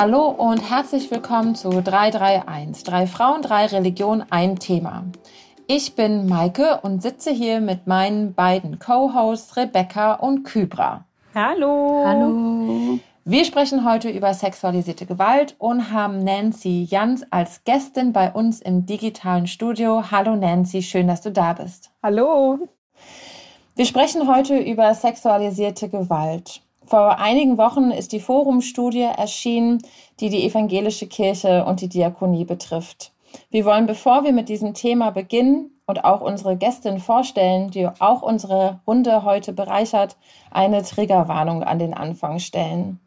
Hallo und herzlich willkommen zu 331. Drei Frauen, drei Religionen, ein Thema. Ich bin Maike und sitze hier mit meinen beiden Co-Hosts Rebecca und Kybra. Hallo. Hallo. Wir sprechen heute über sexualisierte Gewalt und haben Nancy Jans als Gästin bei uns im digitalen Studio. Hallo Nancy, schön, dass du da bist. Hallo. Wir sprechen heute über sexualisierte Gewalt. Vor einigen Wochen ist die Forum-Studie erschienen, die die evangelische Kirche und die Diakonie betrifft. Wir wollen, bevor wir mit diesem Thema beginnen und auch unsere Gästin vorstellen, die auch unsere Runde heute bereichert, eine Triggerwarnung an den Anfang stellen.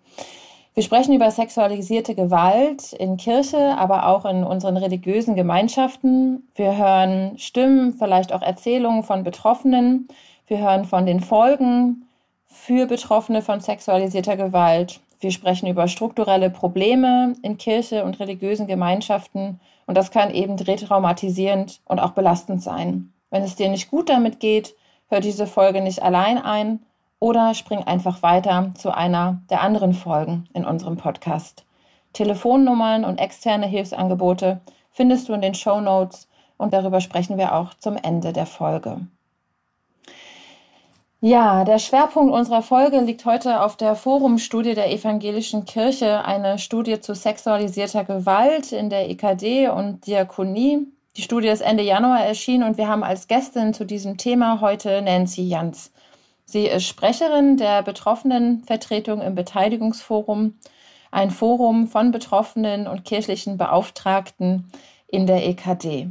Wir sprechen über sexualisierte Gewalt in Kirche, aber auch in unseren religiösen Gemeinschaften. Wir hören Stimmen, vielleicht auch Erzählungen von Betroffenen. Wir hören von den Folgen für Betroffene von sexualisierter Gewalt. Wir sprechen über strukturelle Probleme in Kirche und religiösen Gemeinschaften. Und das kann eben retraumatisierend und auch belastend sein. Wenn es dir nicht gut damit geht, hör diese Folge nicht allein ein, oder spring einfach weiter zu einer der anderen Folgen in unserem Podcast. Telefonnummern und externe Hilfsangebote findest du in den Show Notes und darüber sprechen wir auch zum Ende der Folge. Ja, der Schwerpunkt unserer Folge liegt heute auf der Forumstudie der Evangelischen Kirche, eine Studie zu sexualisierter Gewalt in der EKD und Diakonie. Die Studie ist Ende Januar erschienen und wir haben als Gästin zu diesem Thema heute Nancy Jans. Sie ist Sprecherin der Betroffenenvertretung im Beteiligungsforum, ein Forum von Betroffenen und kirchlichen Beauftragten in der EKD.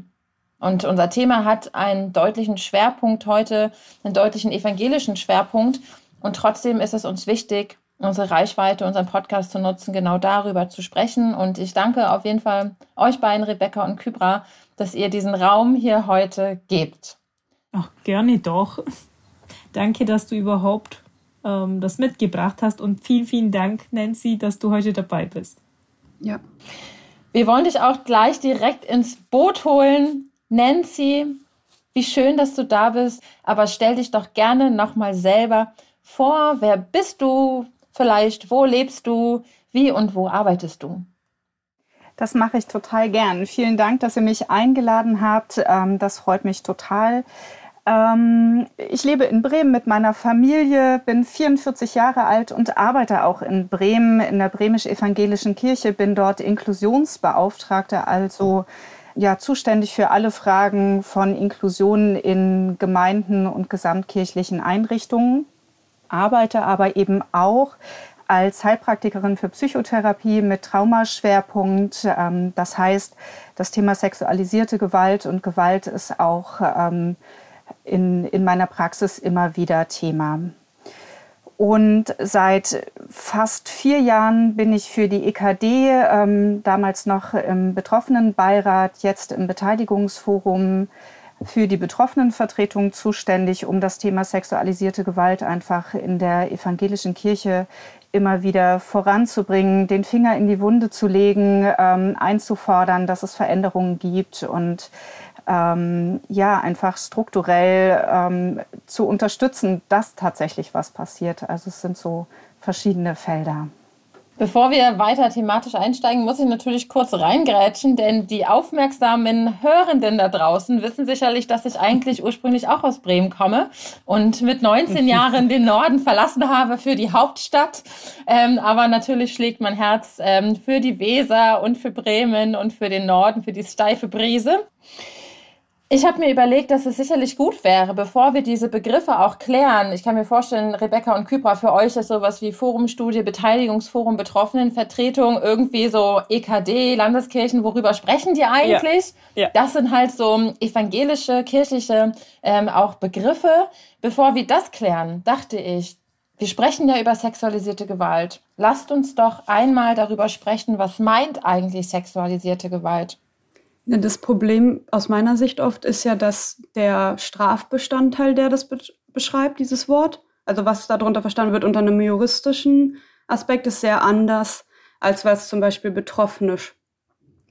Und unser Thema hat einen deutlichen Schwerpunkt heute, einen deutlichen evangelischen Schwerpunkt. Und trotzdem ist es uns wichtig, unsere Reichweite, unseren Podcast zu nutzen, genau darüber zu sprechen. Und ich danke auf jeden Fall euch beiden, Rebecca und Kybra, dass ihr diesen Raum hier heute gebt. Ach, gerne doch. Danke, dass du überhaupt ähm, das mitgebracht hast und vielen, vielen Dank, Nancy, dass du heute dabei bist. Ja. Wir wollen dich auch gleich direkt ins Boot holen. Nancy, wie schön, dass du da bist, aber stell dich doch gerne nochmal selber vor. Wer bist du vielleicht? Wo lebst du? Wie und wo arbeitest du? Das mache ich total gern. Vielen Dank, dass ihr mich eingeladen habt. Ähm, das freut mich total. Ähm, ich lebe in Bremen mit meiner Familie, bin 44 Jahre alt und arbeite auch in Bremen in der bremisch-evangelischen Kirche, bin dort Inklusionsbeauftragte, also ja zuständig für alle Fragen von Inklusion in Gemeinden und gesamtkirchlichen Einrichtungen, arbeite aber eben auch als Heilpraktikerin für Psychotherapie mit Traumaschwerpunkt. Ähm, das heißt, das Thema sexualisierte Gewalt und Gewalt ist auch ähm, in, in meiner Praxis immer wieder Thema. Und seit fast vier Jahren bin ich für die EKD, ähm, damals noch im Betroffenenbeirat, jetzt im Beteiligungsforum für die Betroffenenvertretung zuständig, um das Thema sexualisierte Gewalt einfach in der evangelischen Kirche immer wieder voranzubringen, den Finger in die Wunde zu legen, ähm, einzufordern, dass es Veränderungen gibt und ähm, ja, einfach strukturell ähm, zu unterstützen, dass tatsächlich was passiert. Also es sind so verschiedene Felder. Bevor wir weiter thematisch einsteigen, muss ich natürlich kurz reingrätschen, denn die aufmerksamen Hörenden da draußen wissen sicherlich, dass ich eigentlich ursprünglich auch aus Bremen komme und mit 19 Jahren den Norden verlassen habe für die Hauptstadt. Ähm, aber natürlich schlägt mein Herz ähm, für die Weser und für Bremen und für den Norden, für die steife Brise. Ich habe mir überlegt, dass es sicherlich gut wäre, bevor wir diese Begriffe auch klären. Ich kann mir vorstellen, Rebecca und Kypra, für euch ist sowas wie Forumstudie, Beteiligungsforum, Betroffenenvertretung, irgendwie so EKD, Landeskirchen, worüber sprechen die eigentlich? Ja, ja. Das sind halt so evangelische, kirchliche ähm, auch Begriffe. Bevor wir das klären, dachte ich, wir sprechen ja über sexualisierte Gewalt. Lasst uns doch einmal darüber sprechen, was meint eigentlich sexualisierte Gewalt? Das Problem aus meiner Sicht oft ist ja, dass der Strafbestandteil, der das be beschreibt, dieses Wort, also was darunter verstanden wird unter einem juristischen Aspekt, ist sehr anders, als was zum Beispiel Betroffene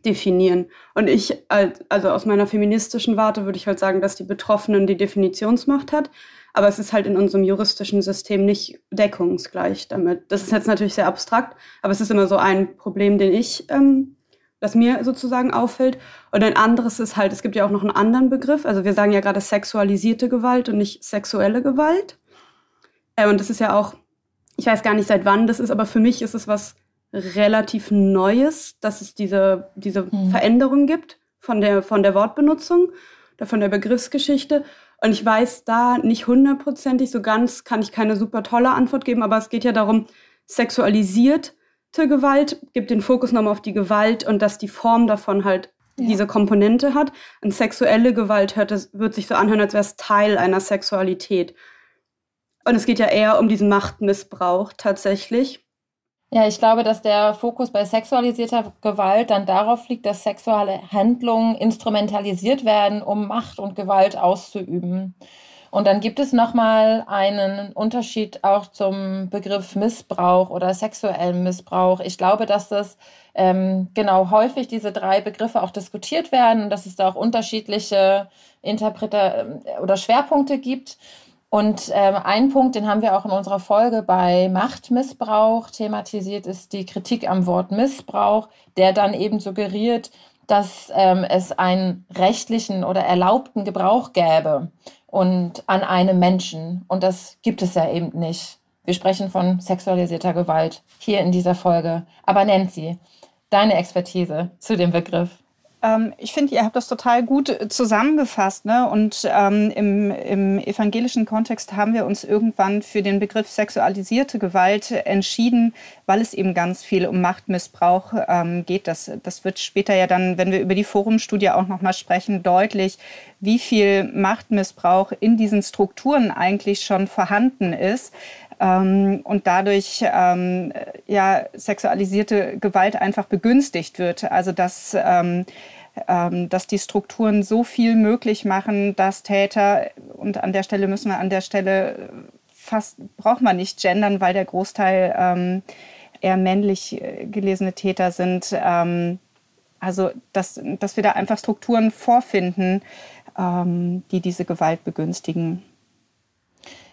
definieren. Und ich, also aus meiner feministischen Warte würde ich halt sagen, dass die Betroffenen die Definitionsmacht hat. Aber es ist halt in unserem juristischen System nicht deckungsgleich damit. Das ist jetzt natürlich sehr abstrakt, aber es ist immer so ein Problem, den ich, ähm, das mir sozusagen auffällt. Und ein anderes ist halt, es gibt ja auch noch einen anderen Begriff. Also wir sagen ja gerade sexualisierte Gewalt und nicht sexuelle Gewalt. Äh, und das ist ja auch, ich weiß gar nicht seit wann das ist, aber für mich ist es was relativ Neues, dass es diese, diese mhm. Veränderung gibt von der, von der Wortbenutzung oder von der Begriffsgeschichte. Und ich weiß da nicht hundertprozentig, so ganz kann ich keine super tolle Antwort geben, aber es geht ja darum, sexualisierte Gewalt gibt den Fokus nochmal auf die Gewalt und dass die Form davon halt ja. diese Komponente hat. Und sexuelle Gewalt hört, wird sich so anhören, als wäre es Teil einer Sexualität. Und es geht ja eher um diesen Machtmissbrauch tatsächlich. Ja, ich glaube, dass der Fokus bei sexualisierter Gewalt dann darauf liegt, dass sexuelle Handlungen instrumentalisiert werden, um Macht und Gewalt auszuüben. Und dann gibt es nochmal einen Unterschied auch zum Begriff Missbrauch oder sexuellem Missbrauch. Ich glaube, dass das ähm, genau häufig diese drei Begriffe auch diskutiert werden und dass es da auch unterschiedliche Interpreter oder Schwerpunkte gibt. Und ähm, ein Punkt, den haben wir auch in unserer Folge bei Machtmissbrauch thematisiert, ist die Kritik am Wort Missbrauch, der dann eben suggeriert, dass ähm, es einen rechtlichen oder erlaubten Gebrauch gäbe und an einem Menschen. Und das gibt es ja eben nicht. Wir sprechen von sexualisierter Gewalt hier in dieser Folge. Aber Nancy, deine Expertise zu dem Begriff. Ähm, ich finde, ihr habt das total gut äh, zusammengefasst. Ne? Und ähm, im, im evangelischen Kontext haben wir uns irgendwann für den Begriff sexualisierte Gewalt entschieden, weil es eben ganz viel um Machtmissbrauch ähm, geht. Das, das wird später ja dann, wenn wir über die Forumstudie auch nochmal sprechen, deutlich, wie viel Machtmissbrauch in diesen Strukturen eigentlich schon vorhanden ist ähm, und dadurch ähm, ja sexualisierte Gewalt einfach begünstigt wird. Also dass ähm, ähm, dass die Strukturen so viel möglich machen, dass Täter, und an der Stelle müssen wir an der Stelle fast, braucht man nicht gendern, weil der Großteil ähm, eher männlich äh, gelesene Täter sind. Ähm, also, dass, dass wir da einfach Strukturen vorfinden, die diese Gewalt begünstigen.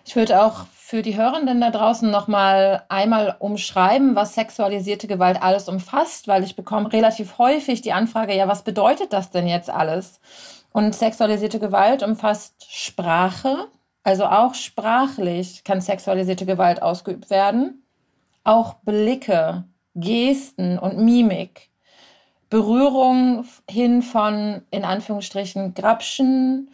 Ich würde auch für die Hörenden da draußen nochmal einmal umschreiben, was sexualisierte Gewalt alles umfasst, weil ich bekomme relativ häufig die Anfrage, ja, was bedeutet das denn jetzt alles? Und sexualisierte Gewalt umfasst Sprache, also auch sprachlich kann sexualisierte Gewalt ausgeübt werden, auch Blicke, Gesten und Mimik, Berührung hin von in Anführungsstrichen Grapschen,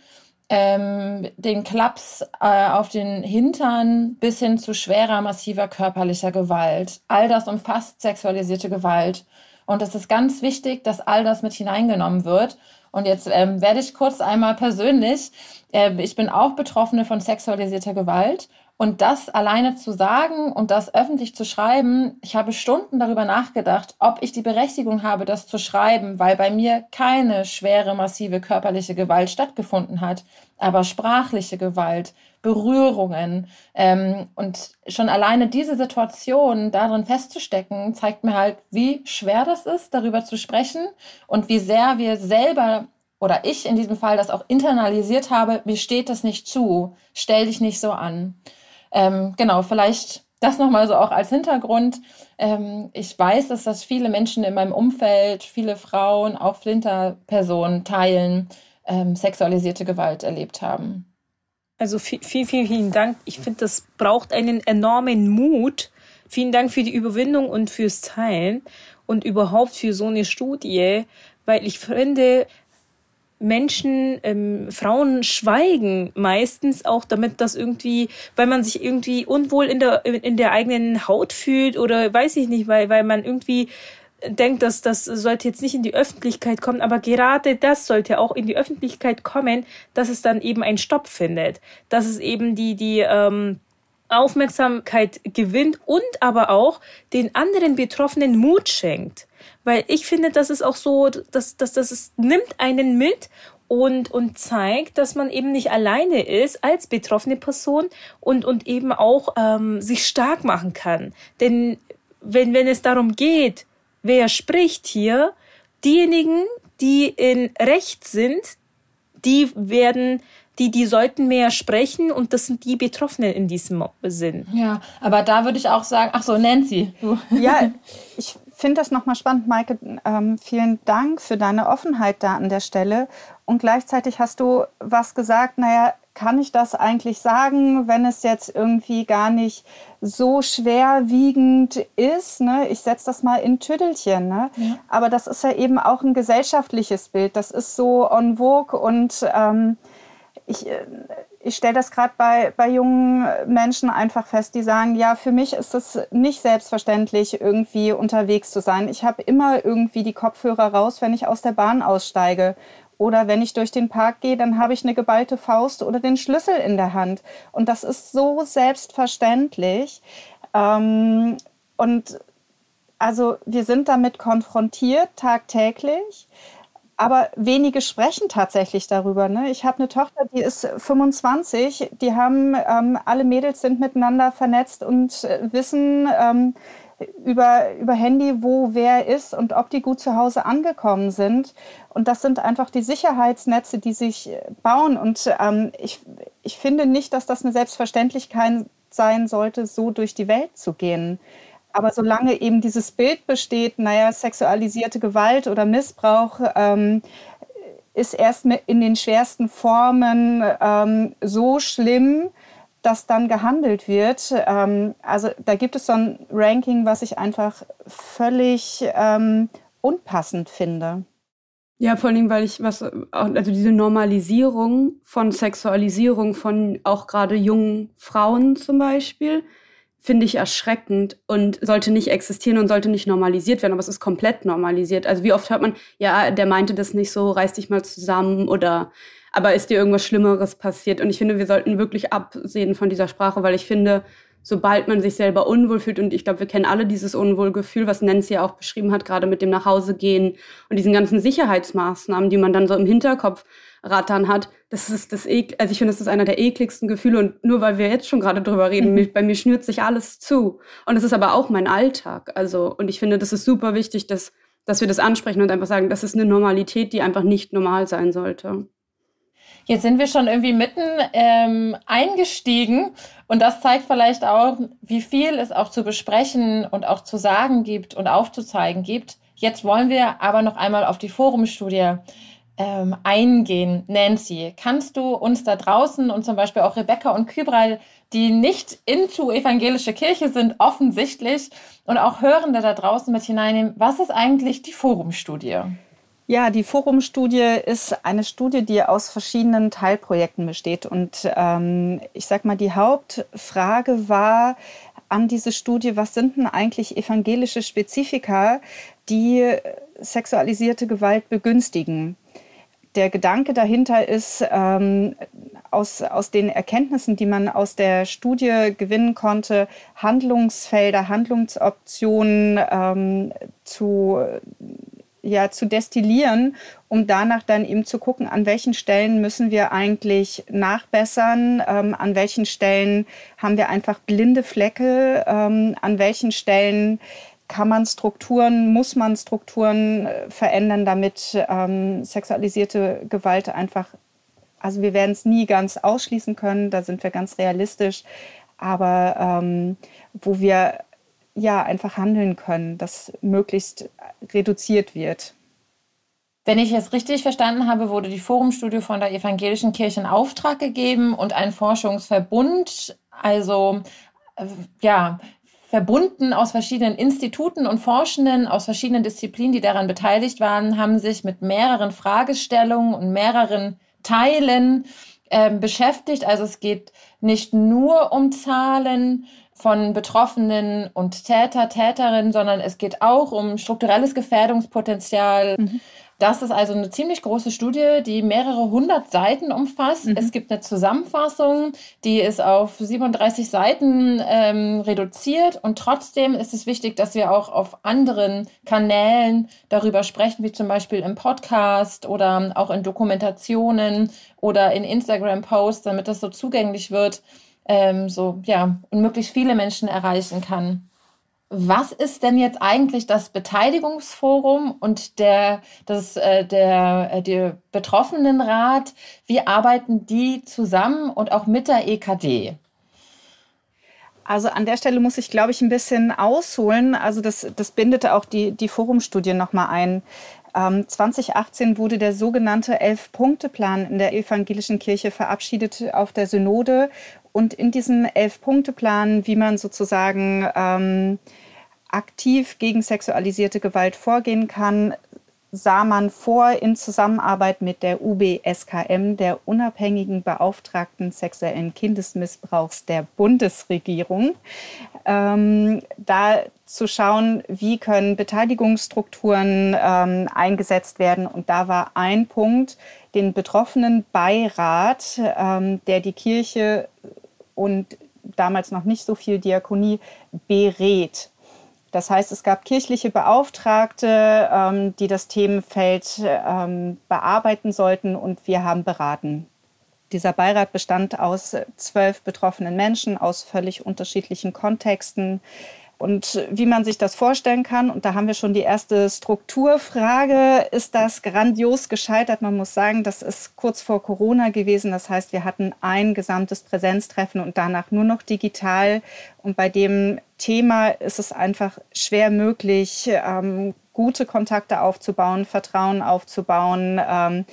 ähm, den Klaps äh, auf den Hintern bis hin zu schwerer, massiver körperlicher Gewalt. All das umfasst sexualisierte Gewalt. Und es ist ganz wichtig, dass all das mit hineingenommen wird. Und jetzt ähm, werde ich kurz einmal persönlich. Äh, ich bin auch Betroffene von sexualisierter Gewalt und das alleine zu sagen und das öffentlich zu schreiben, ich habe Stunden darüber nachgedacht, ob ich die Berechtigung habe, das zu schreiben, weil bei mir keine schwere, massive körperliche Gewalt stattgefunden hat, aber sprachliche Gewalt, Berührungen. Ähm, und schon alleine diese Situation darin festzustecken, zeigt mir halt, wie schwer das ist, darüber zu sprechen und wie sehr wir selber oder ich in diesem Fall das auch internalisiert habe, mir steht das nicht zu, stell dich nicht so an. Ähm, genau, vielleicht das nochmal so auch als Hintergrund. Ähm, ich weiß, dass das viele Menschen in meinem Umfeld, viele Frauen, auch Flinter-Personen teilen, ähm, sexualisierte Gewalt erlebt haben. Also viel, viel, vielen Dank. Ich finde, das braucht einen enormen Mut. Vielen Dank für die Überwindung und fürs Teilen und überhaupt für so eine Studie, weil ich finde, Menschen, ähm, Frauen schweigen meistens auch, damit das irgendwie, weil man sich irgendwie unwohl in der, in der eigenen Haut fühlt oder weiß ich nicht, weil, weil man irgendwie denkt, dass das sollte jetzt nicht in die Öffentlichkeit kommen, aber gerade das sollte auch in die Öffentlichkeit kommen, dass es dann eben einen Stopp findet, dass es eben die, die, ähm, Aufmerksamkeit gewinnt und aber auch den anderen Betroffenen Mut schenkt. Weil ich finde, das ist auch so, dass, dass, dass es nimmt einen mit und, und zeigt, dass man eben nicht alleine ist als betroffene Person und, und eben auch ähm, sich stark machen kann. Denn wenn, wenn es darum geht, wer spricht hier, diejenigen, die in Recht sind, die werden die, die sollten mehr sprechen und das sind die Betroffenen in diesem Sinn. Ja, aber da würde ich auch sagen, ach so, Nancy. Ja, ich finde das nochmal spannend, Maike. Ähm, vielen Dank für deine Offenheit da an der Stelle. Und gleichzeitig hast du was gesagt, naja, kann ich das eigentlich sagen, wenn es jetzt irgendwie gar nicht so schwerwiegend ist? Ne? Ich setze das mal in Tüdelchen. Ne? Ja. Aber das ist ja eben auch ein gesellschaftliches Bild. Das ist so en vogue und ähm, ich, äh, ich stelle das gerade bei, bei jungen Menschen einfach fest, die sagen, ja, für mich ist es nicht selbstverständlich, irgendwie unterwegs zu sein. Ich habe immer irgendwie die Kopfhörer raus, wenn ich aus der Bahn aussteige. Oder wenn ich durch den Park gehe, dann habe ich eine geballte Faust oder den Schlüssel in der Hand. Und das ist so selbstverständlich. Ähm, und also wir sind damit konfrontiert tagtäglich aber wenige sprechen tatsächlich darüber. Ne? Ich habe eine Tochter, die ist 25, die haben, ähm, alle Mädels sind miteinander vernetzt und äh, wissen ähm, über, über Handy, wo wer ist und ob die gut zu Hause angekommen sind. Und das sind einfach die Sicherheitsnetze, die sich bauen. Und ähm, ich, ich finde nicht, dass das eine Selbstverständlichkeit sein sollte, so durch die Welt zu gehen. Aber solange eben dieses Bild besteht, naja, sexualisierte Gewalt oder Missbrauch ähm, ist erst in den schwersten Formen ähm, so schlimm, dass dann gehandelt wird. Ähm, also da gibt es so ein Ranking, was ich einfach völlig ähm, unpassend finde. Ja, vor allem, weil ich was, also diese Normalisierung von Sexualisierung von auch gerade jungen Frauen zum Beispiel, finde ich erschreckend und sollte nicht existieren und sollte nicht normalisiert werden, aber es ist komplett normalisiert. Also wie oft hört man, ja, der meinte das nicht so, reiß dich mal zusammen oder aber ist dir irgendwas Schlimmeres passiert? Und ich finde, wir sollten wirklich absehen von dieser Sprache, weil ich finde, sobald man sich selber unwohl fühlt, und ich glaube, wir kennen alle dieses Unwohlgefühl, was Nancy ja auch beschrieben hat, gerade mit dem Nachhausegehen und diesen ganzen Sicherheitsmaßnahmen, die man dann so im Hinterkopf rattern hat, das ist das ek also ich finde, das ist einer der ekligsten Gefühle. Und nur weil wir jetzt schon gerade drüber reden, mhm. bei mir schnürt sich alles zu. Und das ist aber auch mein Alltag, also und ich finde, das ist super wichtig, dass dass wir das ansprechen und einfach sagen, das ist eine Normalität, die einfach nicht normal sein sollte. Jetzt sind wir schon irgendwie mitten ähm, eingestiegen und das zeigt vielleicht auch, wie viel es auch zu besprechen und auch zu sagen gibt und aufzuzeigen gibt. Jetzt wollen wir aber noch einmal auf die Forumstudie ähm, eingehen. Nancy, kannst du uns da draußen und zum Beispiel auch Rebecca und Kybral, die nicht into evangelische Kirche sind, offensichtlich und auch Hörende da draußen mit hineinnehmen, was ist eigentlich die Forumstudie? Ja, die Forumstudie ist eine Studie, die aus verschiedenen Teilprojekten besteht. Und ähm, ich sage mal, die Hauptfrage war an diese Studie, was sind denn eigentlich evangelische Spezifika, die sexualisierte Gewalt begünstigen? der Gedanke dahinter ist, ähm, aus, aus den Erkenntnissen, die man aus der Studie gewinnen konnte, Handlungsfelder, Handlungsoptionen ähm, zu, ja, zu destillieren, um danach dann eben zu gucken, an welchen Stellen müssen wir eigentlich nachbessern, ähm, an welchen Stellen haben wir einfach blinde Flecke, ähm, an welchen Stellen kann man Strukturen, muss man Strukturen äh, verändern, damit ähm, sexualisierte Gewalt einfach, also wir werden es nie ganz ausschließen können, da sind wir ganz realistisch, aber ähm, wo wir ja einfach handeln können, dass möglichst reduziert wird. Wenn ich es richtig verstanden habe, wurde die Forumstudie von der Evangelischen Kirche in Auftrag gegeben und ein Forschungsverbund, also äh, ja, verbunden aus verschiedenen Instituten und Forschenden aus verschiedenen Disziplinen, die daran beteiligt waren, haben sich mit mehreren Fragestellungen und mehreren Teilen äh, beschäftigt. Also es geht nicht nur um Zahlen von Betroffenen und Täter, Täterinnen, sondern es geht auch um strukturelles Gefährdungspotenzial. Mhm. Das ist also eine ziemlich große Studie, die mehrere hundert Seiten umfasst. Mhm. Es gibt eine Zusammenfassung, die ist auf 37 Seiten ähm, reduziert und trotzdem ist es wichtig, dass wir auch auf anderen Kanälen darüber sprechen, wie zum Beispiel im Podcast oder auch in Dokumentationen oder in Instagram-Posts, damit das so zugänglich wird, ähm, so ja und möglichst viele Menschen erreichen kann. was ist denn jetzt eigentlich das Beteiligungsforum und der, das, äh, der, äh, der Betroffenenrat? Wie arbeiten die zusammen und auch mit der EKD? Also an der Stelle muss ich, glaube ich, ein bisschen ausholen. Also das, das bindet auch die, die Forumstudie nochmal ein. Ähm, 2018 wurde der sogenannte Elf-Punkte-Plan in der evangelischen Kirche verabschiedet auf der Synode. Und in diesem Elf-Punkte-Plan, wie man sozusagen ähm, aktiv gegen sexualisierte Gewalt vorgehen kann, sah man vor in Zusammenarbeit mit der UBSKM, der unabhängigen Beauftragten sexuellen Kindesmissbrauchs der Bundesregierung, ähm, da zu schauen, wie können Beteiligungsstrukturen ähm, eingesetzt werden. Und da war ein Punkt, den betroffenen Beirat, ähm, der die Kirche und damals noch nicht so viel Diakonie berät das heißt, es gab kirchliche Beauftragte, ähm, die das Themenfeld ähm, bearbeiten sollten und wir haben beraten. Dieser Beirat bestand aus zwölf betroffenen Menschen aus völlig unterschiedlichen Kontexten. Und wie man sich das vorstellen kann, und da haben wir schon die erste Strukturfrage, ist das grandios gescheitert. Man muss sagen, das ist kurz vor Corona gewesen. Das heißt, wir hatten ein gesamtes Präsenztreffen und danach nur noch digital. Und bei dem Thema ist es einfach schwer möglich, ähm, gute Kontakte aufzubauen, Vertrauen aufzubauen, ähm,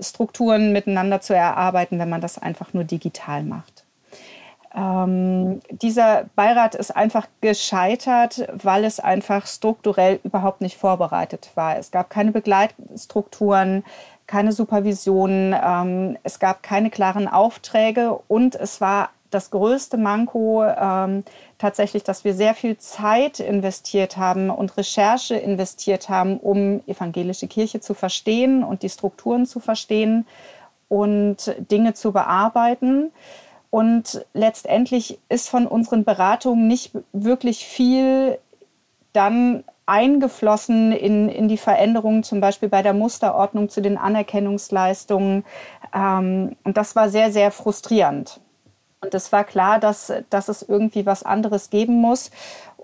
Strukturen miteinander zu erarbeiten, wenn man das einfach nur digital macht. Ähm, dieser Beirat ist einfach gescheitert, weil es einfach strukturell überhaupt nicht vorbereitet war. Es gab keine Begleitstrukturen, keine Supervision, ähm, es gab keine klaren Aufträge und es war das größte Manko ähm, tatsächlich, dass wir sehr viel Zeit investiert haben und Recherche investiert haben, um evangelische Kirche zu verstehen und die Strukturen zu verstehen und Dinge zu bearbeiten. Und letztendlich ist von unseren Beratungen nicht wirklich viel dann eingeflossen in, in die Veränderungen, zum Beispiel bei der Musterordnung zu den Anerkennungsleistungen. Ähm, und das war sehr, sehr frustrierend. Und es war klar, dass, dass es irgendwie was anderes geben muss.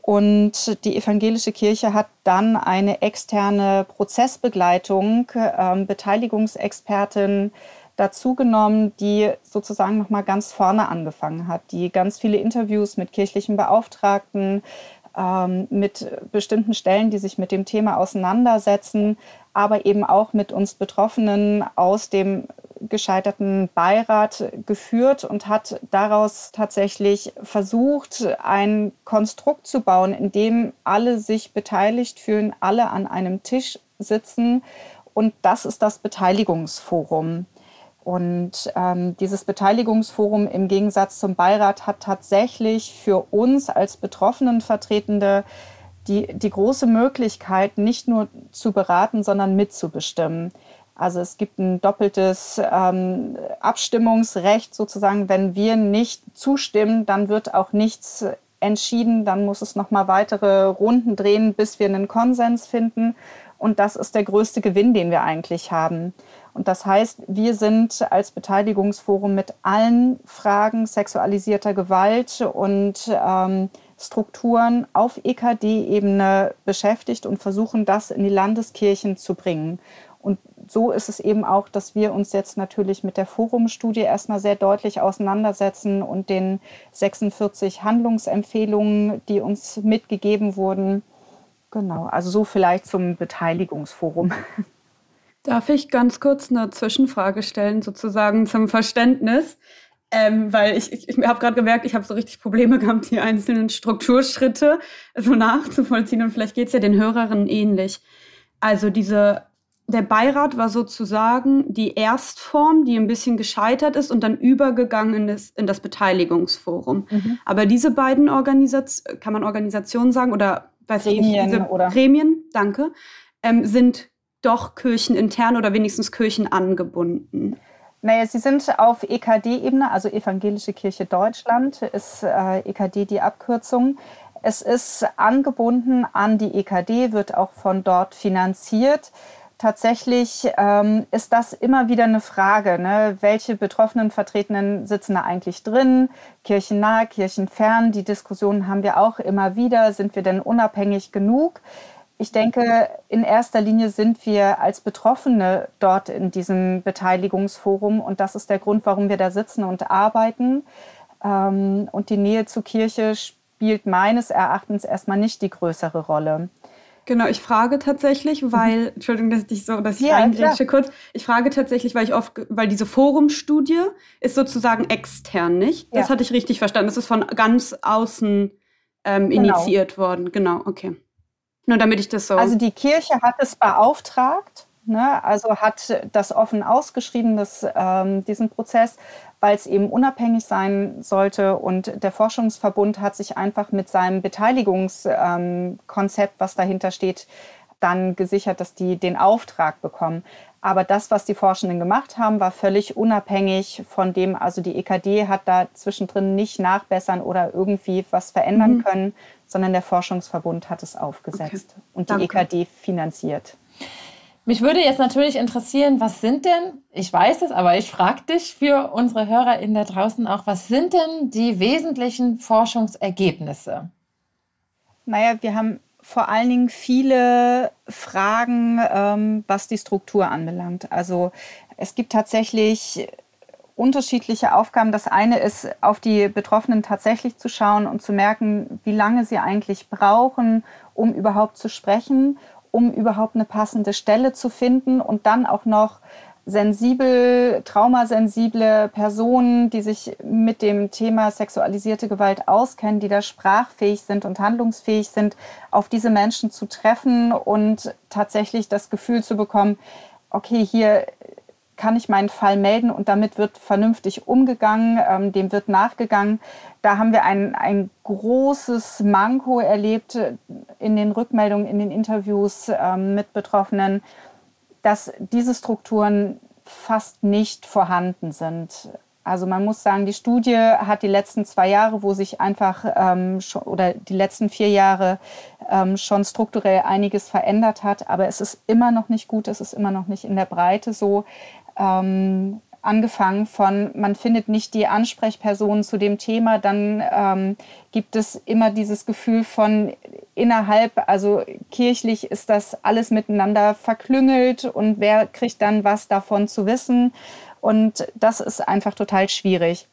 Und die evangelische Kirche hat dann eine externe Prozessbegleitung, ähm, Beteiligungsexpertin dazugenommen, die sozusagen noch mal ganz vorne angefangen hat, die ganz viele Interviews mit kirchlichen Beauftragten, ähm, mit bestimmten Stellen, die sich mit dem Thema auseinandersetzen, aber eben auch mit uns Betroffenen aus dem gescheiterten Beirat geführt und hat daraus tatsächlich versucht, ein Konstrukt zu bauen, in dem alle sich beteiligt fühlen, alle an einem Tisch sitzen. Und das ist das Beteiligungsforum. Und ähm, dieses Beteiligungsforum im Gegensatz zum Beirat hat tatsächlich für uns als Betroffenenvertretende die, die große Möglichkeit, nicht nur zu beraten, sondern mitzubestimmen. Also es gibt ein doppeltes ähm, Abstimmungsrecht sozusagen. Wenn wir nicht zustimmen, dann wird auch nichts entschieden. Dann muss es noch mal weitere Runden drehen, bis wir einen Konsens finden. Und das ist der größte Gewinn, den wir eigentlich haben. Und das heißt, wir sind als Beteiligungsforum mit allen Fragen sexualisierter Gewalt und ähm, Strukturen auf EKD-Ebene beschäftigt und versuchen, das in die Landeskirchen zu bringen. Und so ist es eben auch, dass wir uns jetzt natürlich mit der Forumstudie erstmal sehr deutlich auseinandersetzen und den 46 Handlungsempfehlungen, die uns mitgegeben wurden. Genau, also so vielleicht zum Beteiligungsforum. Darf ich ganz kurz eine Zwischenfrage stellen, sozusagen zum Verständnis? Ähm, weil ich, ich, ich habe gerade gemerkt, ich habe so richtig Probleme gehabt, die einzelnen Strukturschritte so nachzuvollziehen und vielleicht geht es ja den Hörerinnen ähnlich. Also diese, der Beirat war sozusagen die Erstform, die ein bisschen gescheitert ist und dann übergegangen in das, in das Beteiligungsforum. Mhm. Aber diese beiden Organisationen, kann man Organisationen sagen oder weiß Gremien, ich nicht, Gremien, danke, ähm, sind doch kirchenintern oder wenigstens kirchenangebunden? Naja, sie sind auf EKD-Ebene, also Evangelische Kirche Deutschland, ist äh, EKD die Abkürzung. Es ist angebunden an die EKD, wird auch von dort finanziert. tatsächlich ähm, ist das immer wieder eine Frage. Ne? Welche betroffenen Vertretenen sitzen da eigentlich drin? Kirchennah, kirchenfern? Die Diskussionen haben wir auch immer wieder. Sind wir denn unabhängig genug? Ich denke, in erster Linie sind wir als Betroffene dort in diesem Beteiligungsforum und das ist der Grund, warum wir da sitzen und arbeiten. Ähm, und die Nähe zur Kirche spielt meines Erachtens erstmal nicht die größere Rolle. Genau, ich frage tatsächlich, mhm. weil, Entschuldigung, dass ich so, dass ich ja, eingrätsche kurz. Ich frage tatsächlich, weil ich oft, weil diese Forumstudie ist sozusagen extern, nicht? Das ja. hatte ich richtig verstanden. Das ist von ganz außen ähm, genau. initiiert worden. Genau, okay. Nur damit ich das so. Also die Kirche hat es beauftragt, ne? also hat das offen ausgeschrieben, das, ähm, diesen Prozess, weil es eben unabhängig sein sollte. Und der Forschungsverbund hat sich einfach mit seinem Beteiligungskonzept, was dahinter steht, dann gesichert, dass die den Auftrag bekommen. Aber das, was die Forschenden gemacht haben, war völlig unabhängig von dem, also die EKD hat da zwischendrin nicht nachbessern oder irgendwie was verändern mhm. können, sondern der Forschungsverbund hat es aufgesetzt okay. und die Danke. EKD finanziert. Mich würde jetzt natürlich interessieren, was sind denn, ich weiß es, aber ich frage dich für unsere HörerInnen da draußen auch, was sind denn die wesentlichen Forschungsergebnisse? Naja, wir haben vor allen Dingen viele Fragen, ähm, was die Struktur anbelangt. Also es gibt tatsächlich unterschiedliche Aufgaben. Das eine ist, auf die Betroffenen tatsächlich zu schauen und zu merken, wie lange sie eigentlich brauchen, um überhaupt zu sprechen um überhaupt eine passende Stelle zu finden und dann auch noch sensibel, traumasensible Personen, die sich mit dem Thema sexualisierte Gewalt auskennen, die da sprachfähig sind und handlungsfähig sind, auf diese Menschen zu treffen und tatsächlich das Gefühl zu bekommen, okay, hier kann ich meinen Fall melden und damit wird vernünftig umgegangen, ähm, dem wird nachgegangen. Da haben wir ein, ein großes Manko erlebt in den Rückmeldungen, in den Interviews ähm, mit Betroffenen, dass diese Strukturen fast nicht vorhanden sind. Also man muss sagen, die Studie hat die letzten zwei Jahre, wo sich einfach ähm, schon, oder die letzten vier Jahre ähm, schon strukturell einiges verändert hat, aber es ist immer noch nicht gut, es ist immer noch nicht in der Breite so. Ähm, angefangen von, man findet nicht die Ansprechperson zu dem Thema, dann ähm, gibt es immer dieses Gefühl von innerhalb, also kirchlich ist das alles miteinander verklüngelt und wer kriegt dann was davon zu wissen. Und das ist einfach total schwierig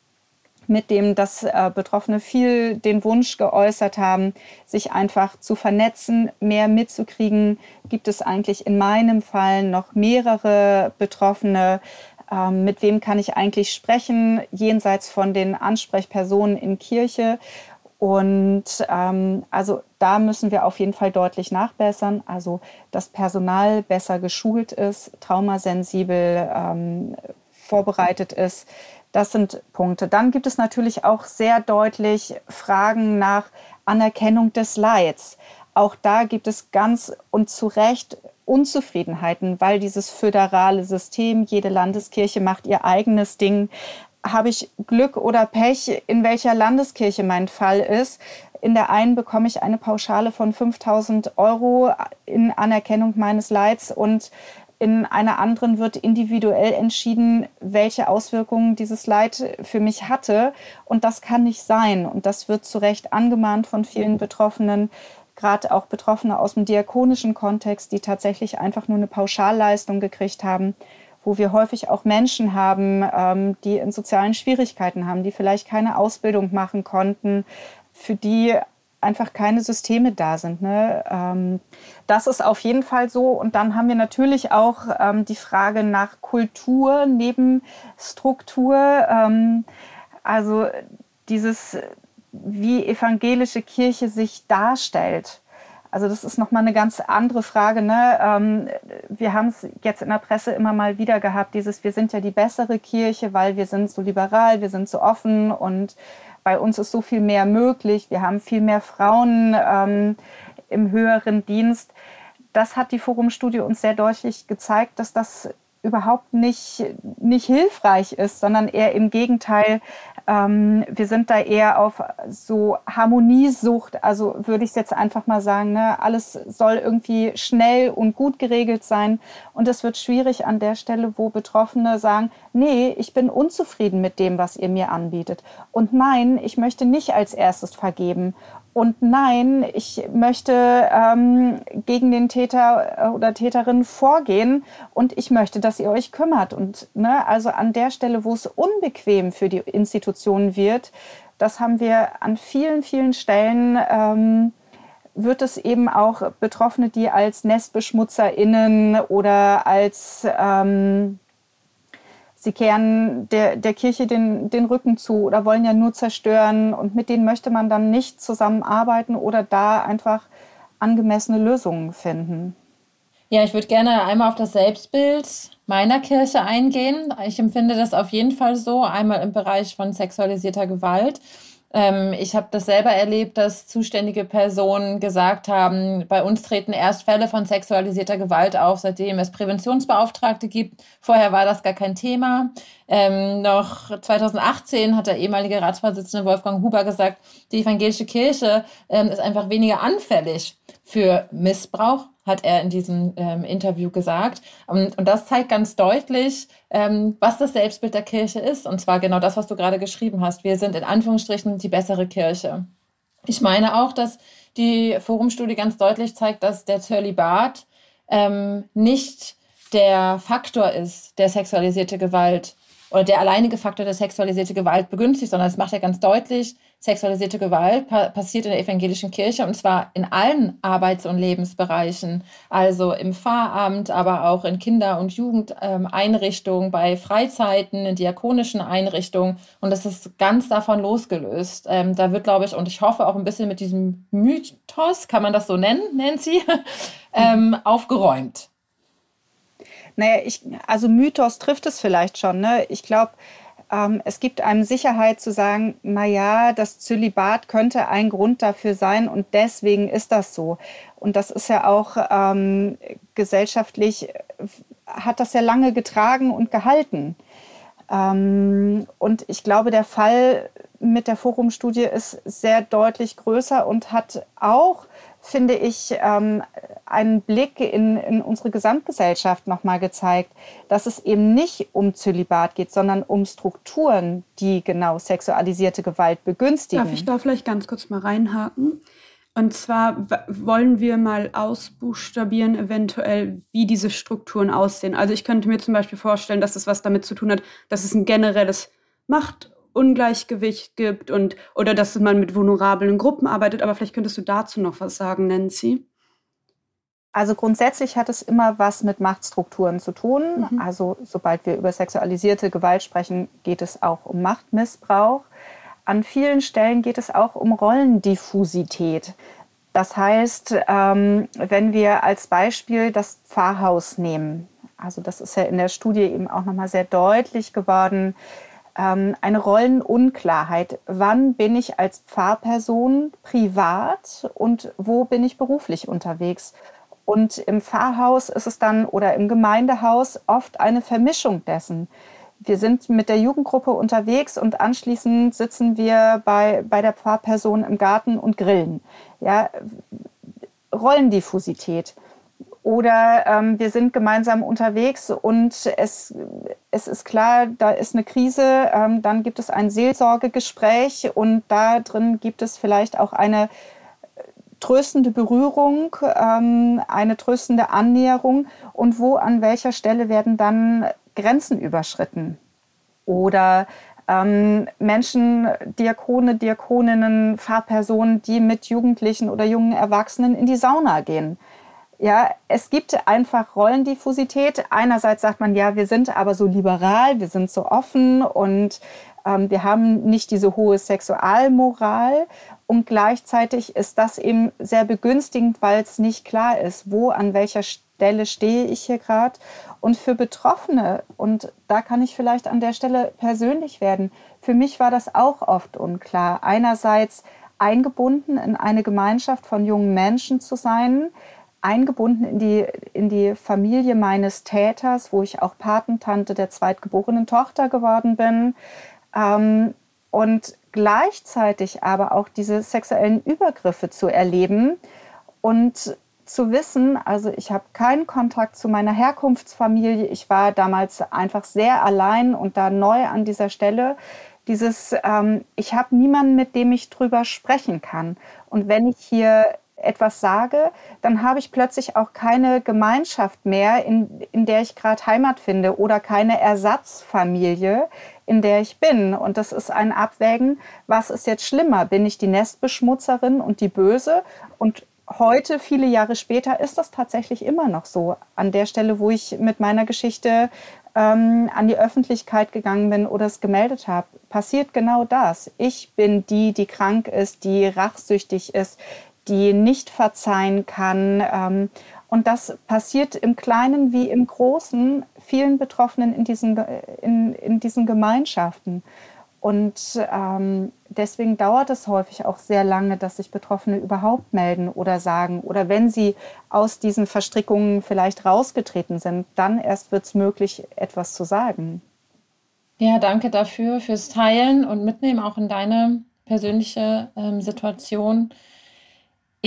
mit dem, dass äh, Betroffene viel den Wunsch geäußert haben, sich einfach zu vernetzen, mehr mitzukriegen. Gibt es eigentlich in meinem Fall noch mehrere Betroffene? Ähm, mit wem kann ich eigentlich sprechen, jenseits von den Ansprechpersonen in Kirche? Und ähm, also da müssen wir auf jeden Fall deutlich nachbessern. Also das Personal besser geschult ist, traumasensibel ähm, vorbereitet ist das sind Punkte. Dann gibt es natürlich auch sehr deutlich Fragen nach Anerkennung des Leids. Auch da gibt es ganz und zu Recht Unzufriedenheiten, weil dieses föderale System, jede Landeskirche macht ihr eigenes Ding. Habe ich Glück oder Pech, in welcher Landeskirche mein Fall ist? In der einen bekomme ich eine Pauschale von 5000 Euro in Anerkennung meines Leids und in einer anderen wird individuell entschieden, welche Auswirkungen dieses Leid für mich hatte. Und das kann nicht sein. Und das wird zu Recht angemahnt von vielen Betroffenen, gerade auch Betroffene aus dem diakonischen Kontext, die tatsächlich einfach nur eine Pauschalleistung gekriegt haben, wo wir häufig auch Menschen haben, ähm, die in sozialen Schwierigkeiten haben, die vielleicht keine Ausbildung machen konnten, für die einfach keine Systeme da sind. Ne? Ähm, das ist auf jeden Fall so. Und dann haben wir natürlich auch ähm, die Frage nach Kultur neben Struktur. Also dieses, wie evangelische Kirche sich darstellt. Also das ist nochmal eine ganz andere Frage. Ne? Ähm, wir haben es jetzt in der Presse immer mal wieder gehabt, dieses, wir sind ja die bessere Kirche, weil wir sind so liberal, wir sind so offen und bei uns ist so viel mehr möglich. Wir haben viel mehr Frauen ähm, im höheren Dienst. Das hat die Forumstudie uns sehr deutlich gezeigt, dass das überhaupt nicht, nicht hilfreich ist, sondern eher im Gegenteil. Ähm, wir sind da eher auf so Harmoniesucht, also würde ich es jetzt einfach mal sagen, ne? alles soll irgendwie schnell und gut geregelt sein. Und es wird schwierig an der Stelle, wo Betroffene sagen, nee, ich bin unzufrieden mit dem, was ihr mir anbietet. Und nein, ich möchte nicht als erstes vergeben. Und nein, ich möchte ähm, gegen den Täter äh, oder Täterin vorgehen und ich möchte, dass ihr euch kümmert. Und ne, also an der Stelle, wo es unbequem für die Institutionen wird, das haben wir an vielen, vielen Stellen. Ähm, wird es eben auch Betroffene, die als NestbeschmutzerInnen oder als ähm, sie kehren der, der Kirche den, den Rücken zu oder wollen ja nur zerstören und mit denen möchte man dann nicht zusammenarbeiten oder da einfach angemessene Lösungen finden. Ja, ich würde gerne einmal auf das Selbstbild meiner Kirche eingehen. Ich empfinde das auf jeden Fall so, einmal im Bereich von sexualisierter Gewalt. Ähm, ich habe das selber erlebt, dass zuständige Personen gesagt haben, bei uns treten erst Fälle von sexualisierter Gewalt auf, seitdem es Präventionsbeauftragte gibt. Vorher war das gar kein Thema. Ähm, noch 2018 hat der ehemalige Ratsvorsitzende Wolfgang Huber gesagt, die evangelische Kirche ähm, ist einfach weniger anfällig für Missbrauch, hat er in diesem ähm, Interview gesagt. Und, und, das zeigt ganz deutlich, ähm, was das Selbstbild der Kirche ist. Und zwar genau das, was du gerade geschrieben hast. Wir sind in Anführungsstrichen die bessere Kirche. Ich meine auch, dass die Forumstudie ganz deutlich zeigt, dass der Zölibat ähm, nicht der Faktor ist, der sexualisierte Gewalt oder der alleinige Faktor der sexualisierte Gewalt begünstigt, sondern es macht ja ganz deutlich, sexualisierte Gewalt pa passiert in der evangelischen Kirche und zwar in allen Arbeits- und Lebensbereichen, also im Pfarramt, aber auch in Kinder- und Jugendeinrichtungen, bei Freizeiten, in diakonischen Einrichtungen und das ist ganz davon losgelöst. Ähm, da wird, glaube ich, und ich hoffe auch ein bisschen mit diesem Mythos, kann man das so nennen, Nancy, ähm, aufgeräumt. Naja, ich, also Mythos trifft es vielleicht schon. Ne? Ich glaube, ähm, es gibt einem Sicherheit zu sagen, naja, das Zölibat könnte ein Grund dafür sein und deswegen ist das so. Und das ist ja auch ähm, gesellschaftlich, hat das ja lange getragen und gehalten. Ähm, und ich glaube, der Fall mit der Forumstudie ist sehr deutlich größer und hat auch finde ich, ähm, einen Blick in, in unsere Gesamtgesellschaft nochmal gezeigt, dass es eben nicht um Zölibat geht, sondern um Strukturen, die genau sexualisierte Gewalt begünstigen. Darf ich da vielleicht ganz kurz mal reinhaken? Und zwar wollen wir mal ausbuchstabieren, eventuell, wie diese Strukturen aussehen. Also ich könnte mir zum Beispiel vorstellen, dass es was damit zu tun hat, dass es ein generelles Macht- Ungleichgewicht gibt und oder dass man mit vulnerablen Gruppen arbeitet. Aber vielleicht könntest du dazu noch was sagen, Nancy. Also grundsätzlich hat es immer was mit Machtstrukturen zu tun. Mhm. Also sobald wir über sexualisierte Gewalt sprechen, geht es auch um Machtmissbrauch. An vielen Stellen geht es auch um Rollendiffusität. Das heißt, ähm, wenn wir als Beispiel das Pfarrhaus nehmen, also das ist ja in der Studie eben auch nochmal sehr deutlich geworden, ähm, eine Rollenunklarheit. Wann bin ich als Pfarrperson privat und wo bin ich beruflich unterwegs? Und im Pfarrhaus ist es dann oder im Gemeindehaus oft eine Vermischung dessen. Wir sind mit der Jugendgruppe unterwegs und anschließend sitzen wir bei, bei der Pfarrperson im Garten und grillen. Ja, Rollendiffusität. Oder ähm, wir sind gemeinsam unterwegs und es, es ist klar, da ist eine Krise. Ähm, dann gibt es ein Seelsorgegespräch und da drin gibt es vielleicht auch eine tröstende Berührung, ähm, eine tröstende Annäherung. Und wo an welcher Stelle werden dann Grenzen überschritten? Oder ähm, Menschen, Diakone, Diakoninnen, Fahrpersonen, die mit Jugendlichen oder jungen Erwachsenen in die Sauna gehen ja, es gibt einfach Rollendiffusität. Einerseits sagt man, ja, wir sind aber so liberal, wir sind so offen und ähm, wir haben nicht diese hohe Sexualmoral. Und gleichzeitig ist das eben sehr begünstigend, weil es nicht klar ist, wo, an welcher Stelle stehe ich hier gerade. Und für Betroffene, und da kann ich vielleicht an der Stelle persönlich werden, für mich war das auch oft unklar. Einerseits eingebunden in eine Gemeinschaft von jungen Menschen zu sein, eingebunden in die, in die Familie meines Täters, wo ich auch Patentante der zweitgeborenen Tochter geworden bin. Ähm, und gleichzeitig aber auch diese sexuellen Übergriffe zu erleben und zu wissen, also ich habe keinen Kontakt zu meiner Herkunftsfamilie, ich war damals einfach sehr allein und da neu an dieser Stelle, dieses, ähm, ich habe niemanden, mit dem ich drüber sprechen kann. Und wenn ich hier etwas sage, dann habe ich plötzlich auch keine Gemeinschaft mehr, in, in der ich gerade Heimat finde oder keine Ersatzfamilie, in der ich bin. Und das ist ein Abwägen, was ist jetzt schlimmer? Bin ich die Nestbeschmutzerin und die Böse? Und heute, viele Jahre später, ist das tatsächlich immer noch so. An der Stelle, wo ich mit meiner Geschichte ähm, an die Öffentlichkeit gegangen bin oder es gemeldet habe, passiert genau das. Ich bin die, die krank ist, die rachsüchtig ist, die nicht verzeihen kann. Ähm, und das passiert im Kleinen wie im Großen vielen Betroffenen in diesen, in, in diesen Gemeinschaften. Und ähm, deswegen dauert es häufig auch sehr lange, dass sich Betroffene überhaupt melden oder sagen. Oder wenn sie aus diesen Verstrickungen vielleicht rausgetreten sind, dann erst wird es möglich, etwas zu sagen. Ja, danke dafür, fürs Teilen und Mitnehmen auch in deine persönliche ähm, Situation.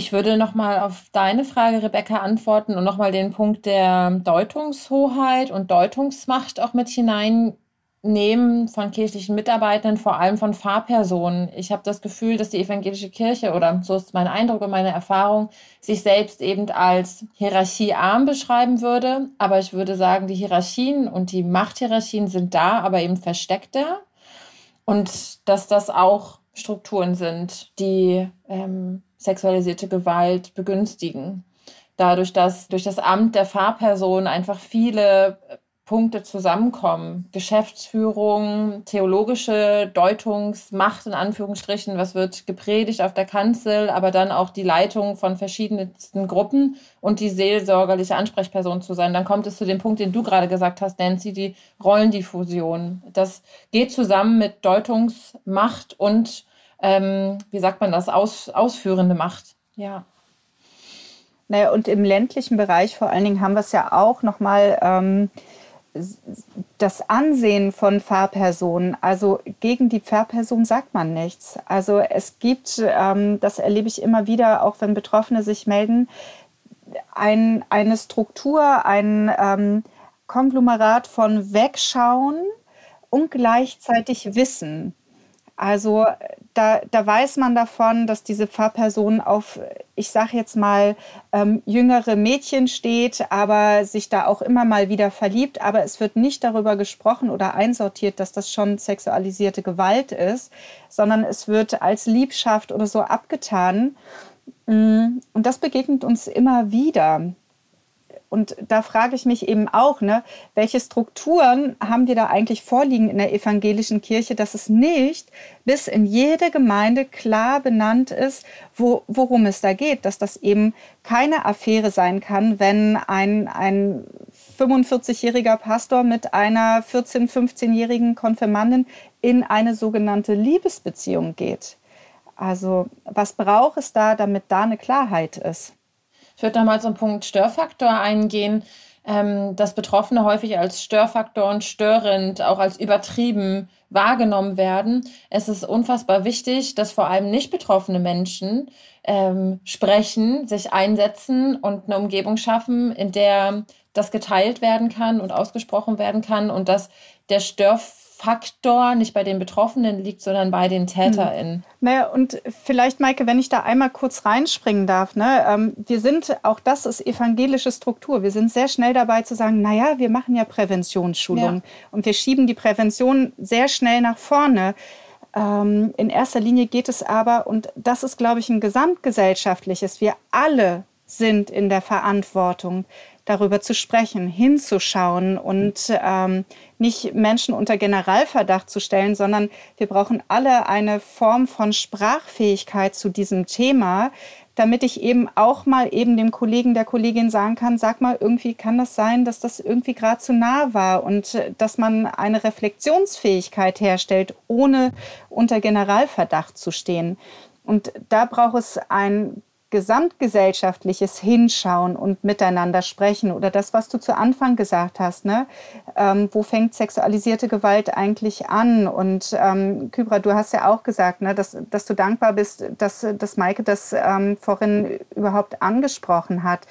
Ich würde nochmal auf deine Frage, Rebecca, antworten und nochmal den Punkt der Deutungshoheit und Deutungsmacht auch mit hineinnehmen von kirchlichen Mitarbeitern, vor allem von Fahrpersonen. Ich habe das Gefühl, dass die evangelische Kirche, oder so ist mein Eindruck und meine Erfahrung, sich selbst eben als hierarchiearm beschreiben würde. Aber ich würde sagen, die Hierarchien und die Machthierarchien sind da, aber eben versteckter. Und dass das auch Strukturen sind, die ähm, sexualisierte Gewalt begünstigen. Dadurch, dass durch das Amt der Fahrperson einfach viele äh, Punkte zusammenkommen. Geschäftsführung, theologische Deutungsmacht in Anführungsstrichen, was wird gepredigt auf der Kanzel, aber dann auch die Leitung von verschiedensten Gruppen und die seelsorgerliche Ansprechperson zu sein. Dann kommt es zu dem Punkt, den du gerade gesagt hast, Nancy, die Rollendiffusion. Das geht zusammen mit Deutungsmacht und ähm, wie sagt man das, aus, ausführende Macht. Ja. Naja, und im ländlichen Bereich vor allen Dingen haben wir es ja auch nochmal ähm, das Ansehen von Fahrpersonen. Also gegen die Fahrperson sagt man nichts. Also es gibt, ähm, das erlebe ich immer wieder, auch wenn Betroffene sich melden, ein, eine Struktur, ein ähm, Konglomerat von Wegschauen und gleichzeitig Wissen. Also da, da weiß man davon, dass diese Pfarrperson auf, ich sage jetzt mal, ähm, jüngere Mädchen steht, aber sich da auch immer mal wieder verliebt. Aber es wird nicht darüber gesprochen oder einsortiert, dass das schon sexualisierte Gewalt ist, sondern es wird als Liebschaft oder so abgetan. Mm, und das begegnet uns immer wieder. Und da frage ich mich eben auch, ne, welche Strukturen haben wir da eigentlich vorliegen in der evangelischen Kirche, dass es nicht bis in jede Gemeinde klar benannt ist, wo, worum es da geht, dass das eben keine Affäre sein kann, wenn ein, ein 45-jähriger Pastor mit einer 14-, 15-jährigen Konfirmandin in eine sogenannte Liebesbeziehung geht. Also was braucht es da, damit da eine Klarheit ist? Ich würde da mal zum Punkt Störfaktor eingehen, ähm, dass Betroffene häufig als Störfaktor und störend, auch als übertrieben wahrgenommen werden. Es ist unfassbar wichtig, dass vor allem nicht betroffene Menschen ähm, sprechen, sich einsetzen und eine Umgebung schaffen, in der das geteilt werden kann und ausgesprochen werden kann und dass der Störfaktor Faktor nicht bei den Betroffenen liegt, sondern bei den TäterInnen. Hm. Naja, und vielleicht, Maike, wenn ich da einmal kurz reinspringen darf, ne, ähm, wir sind, auch das ist evangelische Struktur, wir sind sehr schnell dabei zu sagen, naja, wir machen ja Präventionsschulungen ja. und wir schieben die Prävention sehr schnell nach vorne. Ähm, in erster Linie geht es aber, und das ist, glaube ich, ein gesamtgesellschaftliches, wir alle sind in der Verantwortung, darüber zu sprechen, hinzuschauen und ähm, nicht Menschen unter Generalverdacht zu stellen, sondern wir brauchen alle eine Form von Sprachfähigkeit zu diesem Thema, damit ich eben auch mal eben dem Kollegen, der Kollegin sagen kann, sag mal, irgendwie kann das sein, dass das irgendwie gerade zu nah war und äh, dass man eine Reflexionsfähigkeit herstellt, ohne unter Generalverdacht zu stehen. Und da braucht es ein gesamtgesellschaftliches Hinschauen und miteinander sprechen oder das, was du zu Anfang gesagt hast, ne? Ähm, wo fängt sexualisierte Gewalt eigentlich an? Und ähm, Kybra, du hast ja auch gesagt, ne, dass, dass du dankbar bist, dass, dass Maike das ähm, vorhin überhaupt angesprochen hat,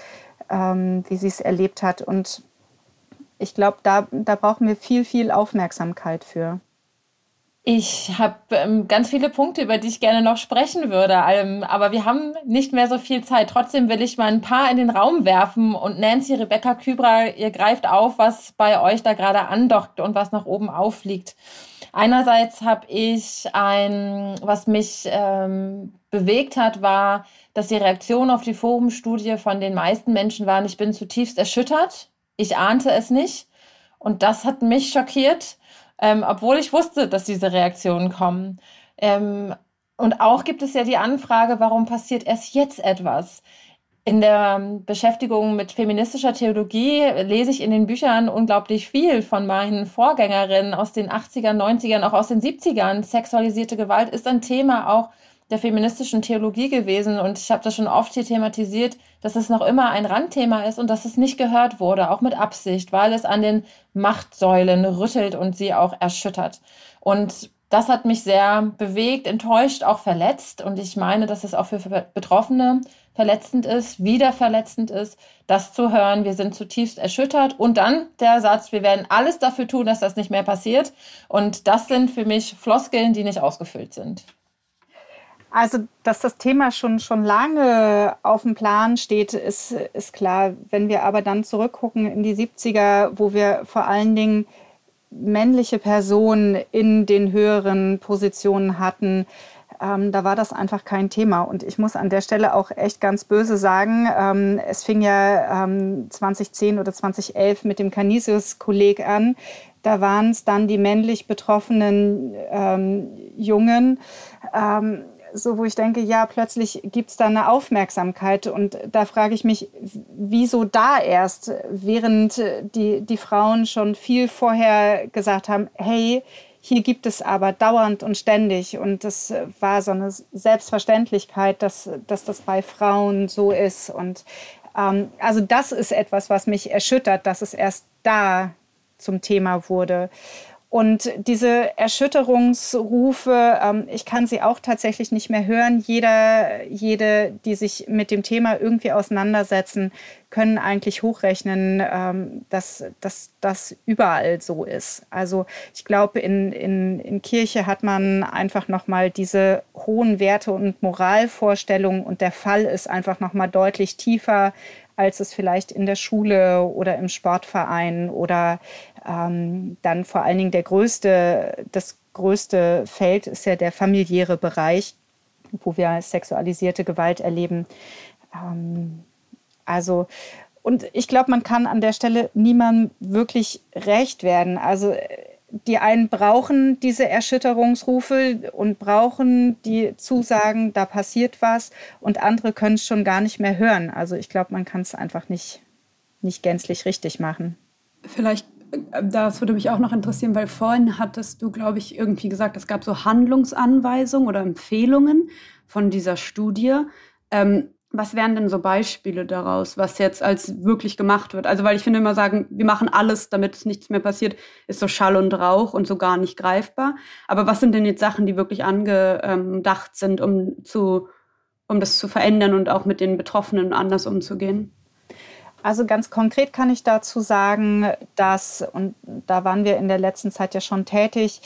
ähm, wie sie es erlebt hat. Und ich glaube, da, da brauchen wir viel, viel Aufmerksamkeit für. Ich habe ähm, ganz viele Punkte, über die ich gerne noch sprechen würde, ähm, aber wir haben nicht mehr so viel Zeit. Trotzdem will ich mal ein paar in den Raum werfen und Nancy, Rebecca, Kybra, ihr greift auf, was bei euch da gerade andockt und was nach oben auffliegt. Einerseits habe ich ein, was mich ähm, bewegt hat, war, dass die Reaktion auf die Forumstudie von den meisten Menschen waren, ich bin zutiefst erschüttert, ich ahnte es nicht und das hat mich schockiert ähm, obwohl ich wusste, dass diese Reaktionen kommen. Ähm, und auch gibt es ja die Anfrage, warum passiert erst jetzt etwas? In der Beschäftigung mit feministischer Theologie lese ich in den Büchern unglaublich viel von meinen Vorgängerinnen aus den 80ern, 90ern, auch aus den 70ern. Sexualisierte Gewalt ist ein Thema auch der feministischen Theologie gewesen und ich habe das schon oft hier thematisiert, dass es noch immer ein Randthema ist und dass es nicht gehört wurde, auch mit Absicht, weil es an den Machtsäulen rüttelt und sie auch erschüttert. Und das hat mich sehr bewegt, enttäuscht, auch verletzt. Und ich meine, dass es auch für Betroffene verletzend ist, wieder verletzend ist, das zu hören. Wir sind zutiefst erschüttert. Und dann der Satz, wir werden alles dafür tun, dass das nicht mehr passiert. Und das sind für mich Floskeln, die nicht ausgefüllt sind. Also, dass das Thema schon, schon lange auf dem Plan steht, ist, ist klar. Wenn wir aber dann zurückgucken in die 70er, wo wir vor allen Dingen männliche Personen in den höheren Positionen hatten, ähm, da war das einfach kein Thema. Und ich muss an der Stelle auch echt ganz böse sagen, ähm, es fing ja ähm, 2010 oder 2011 mit dem Canisius-Kolleg an. Da waren es dann die männlich betroffenen ähm, Jungen ähm, so wo ich denke, ja, plötzlich gibt es da eine Aufmerksamkeit. Und da frage ich mich, wieso da erst, während die, die Frauen schon viel vorher gesagt haben, hey, hier gibt es aber dauernd und ständig. Und das war so eine Selbstverständlichkeit, dass, dass das bei Frauen so ist. Und ähm, also das ist etwas, was mich erschüttert, dass es erst da zum Thema wurde. Und diese Erschütterungsrufe, ähm, ich kann sie auch tatsächlich nicht mehr hören. Jeder, jede, die sich mit dem Thema irgendwie auseinandersetzen, können eigentlich hochrechnen, ähm, dass, dass das überall so ist. Also ich glaube, in, in, in Kirche hat man einfach nochmal diese hohen Werte und Moralvorstellungen und der Fall ist einfach nochmal deutlich tiefer als es vielleicht in der Schule oder im Sportverein oder ähm, dann vor allen Dingen der größte, das größte Feld ist ja der familiäre Bereich, wo wir sexualisierte Gewalt erleben. Ähm, also, und ich glaube, man kann an der Stelle niemandem wirklich recht werden. Also die einen brauchen diese Erschütterungsrufe und brauchen die Zusagen, da passiert was, und andere können es schon gar nicht mehr hören. Also ich glaube, man kann es einfach nicht, nicht gänzlich richtig machen. Vielleicht das würde mich auch noch interessieren, weil vorhin hattest du, glaube ich, irgendwie gesagt, es gab so Handlungsanweisungen oder Empfehlungen von dieser Studie. Ähm, was wären denn so Beispiele daraus, was jetzt als wirklich gemacht wird? Also, weil ich finde immer sagen, wir machen alles, damit nichts mehr passiert, ist so Schall und Rauch und so gar nicht greifbar. Aber was sind denn jetzt Sachen, die wirklich angedacht sind, um zu, um das zu verändern und auch mit den Betroffenen anders umzugehen? Also ganz konkret kann ich dazu sagen, dass, und da waren wir in der letzten Zeit ja schon tätig,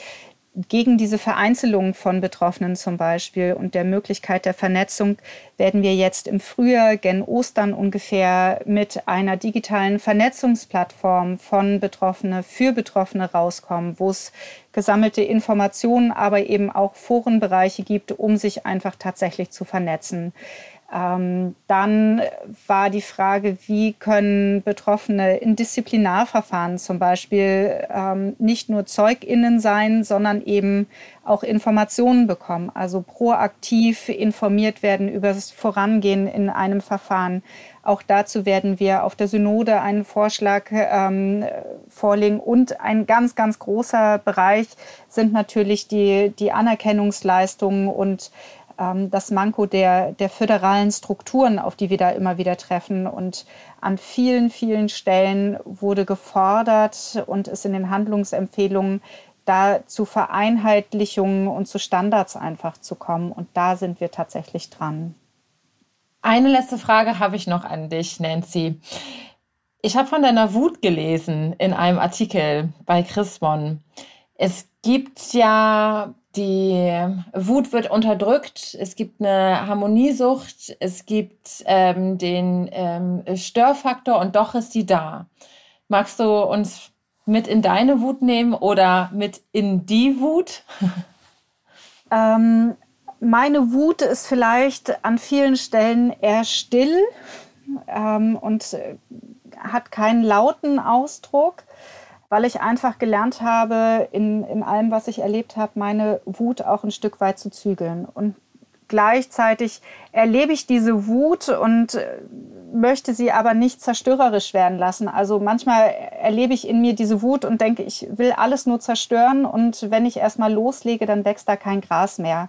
gegen diese Vereinzelung von Betroffenen zum Beispiel und der Möglichkeit der Vernetzung werden wir jetzt im Frühjahr, gen Ostern ungefähr, mit einer digitalen Vernetzungsplattform von Betroffene für Betroffene rauskommen, wo es gesammelte Informationen, aber eben auch Forenbereiche gibt, um sich einfach tatsächlich zu vernetzen. Ähm, dann war die Frage, wie können Betroffene in Disziplinarverfahren zum Beispiel ähm, nicht nur ZeugInnen sein, sondern eben auch Informationen bekommen, also proaktiv informiert werden über das Vorangehen in einem Verfahren. Auch dazu werden wir auf der Synode einen Vorschlag ähm, vorlegen. Und ein ganz, ganz großer Bereich sind natürlich die, die Anerkennungsleistungen und das Manko der, der föderalen Strukturen, auf die wir da immer wieder treffen. Und an vielen, vielen Stellen wurde gefordert und ist in den Handlungsempfehlungen da zu Vereinheitlichungen und zu Standards einfach zu kommen. Und da sind wir tatsächlich dran. Eine letzte Frage habe ich noch an dich, Nancy. Ich habe von deiner Wut gelesen in einem Artikel bei Chrismon. Es gibt ja die Wut wird unterdrückt, es gibt eine Harmoniesucht, es gibt ähm, den ähm, Störfaktor und doch ist sie da. Magst du uns mit in deine Wut nehmen oder mit in die Wut? ähm, meine Wut ist vielleicht an vielen Stellen eher still ähm, und äh, hat keinen lauten Ausdruck weil ich einfach gelernt habe, in, in allem, was ich erlebt habe, meine Wut auch ein Stück weit zu zügeln. Und gleichzeitig erlebe ich diese Wut und äh, möchte sie aber nicht zerstörerisch werden lassen. Also manchmal erlebe ich in mir diese Wut und denke, ich will alles nur zerstören und wenn ich erstmal loslege, dann wächst da kein Gras mehr.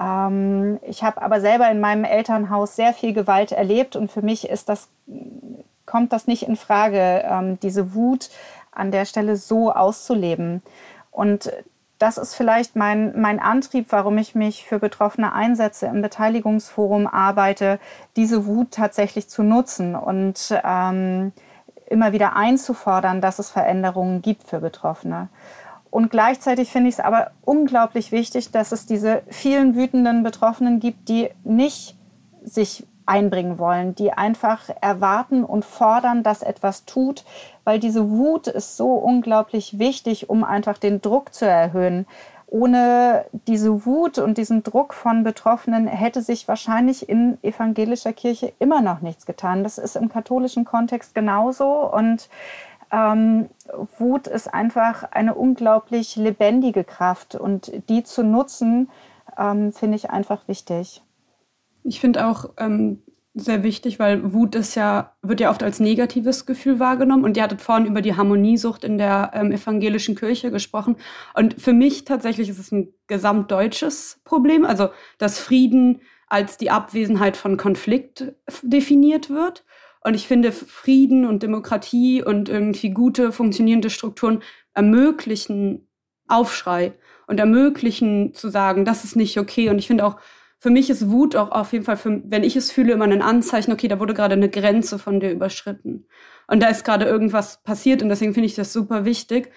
Ähm, ich habe aber selber in meinem Elternhaus sehr viel Gewalt erlebt und für mich ist das, kommt das nicht in Frage, ähm, diese Wut an der Stelle so auszuleben. Und das ist vielleicht mein, mein Antrieb, warum ich mich für Betroffene einsetze, im Beteiligungsforum arbeite, diese Wut tatsächlich zu nutzen und ähm, immer wieder einzufordern, dass es Veränderungen gibt für Betroffene. Und gleichzeitig finde ich es aber unglaublich wichtig, dass es diese vielen wütenden Betroffenen gibt, die nicht sich einbringen wollen, die einfach erwarten und fordern, dass etwas tut, weil diese Wut ist so unglaublich wichtig, um einfach den Druck zu erhöhen. Ohne diese Wut und diesen Druck von Betroffenen hätte sich wahrscheinlich in evangelischer Kirche immer noch nichts getan. Das ist im katholischen Kontext genauso. Und ähm, Wut ist einfach eine unglaublich lebendige Kraft. Und die zu nutzen, ähm, finde ich einfach wichtig. Ich finde auch ähm, sehr wichtig, weil Wut ist ja, wird ja oft als negatives Gefühl wahrgenommen. Und ihr hattet vorhin über die Harmoniesucht in der ähm, evangelischen Kirche gesprochen. Und für mich tatsächlich ist es ein gesamtdeutsches Problem. Also, dass Frieden als die Abwesenheit von Konflikt definiert wird. Und ich finde, Frieden und Demokratie und irgendwie gute, funktionierende Strukturen ermöglichen Aufschrei und ermöglichen zu sagen, das ist nicht okay. Und ich finde auch, für mich ist Wut auch auf jeden Fall, für, wenn ich es fühle, immer ein Anzeichen, okay, da wurde gerade eine Grenze von dir überschritten. Und da ist gerade irgendwas passiert und deswegen finde ich das super wichtig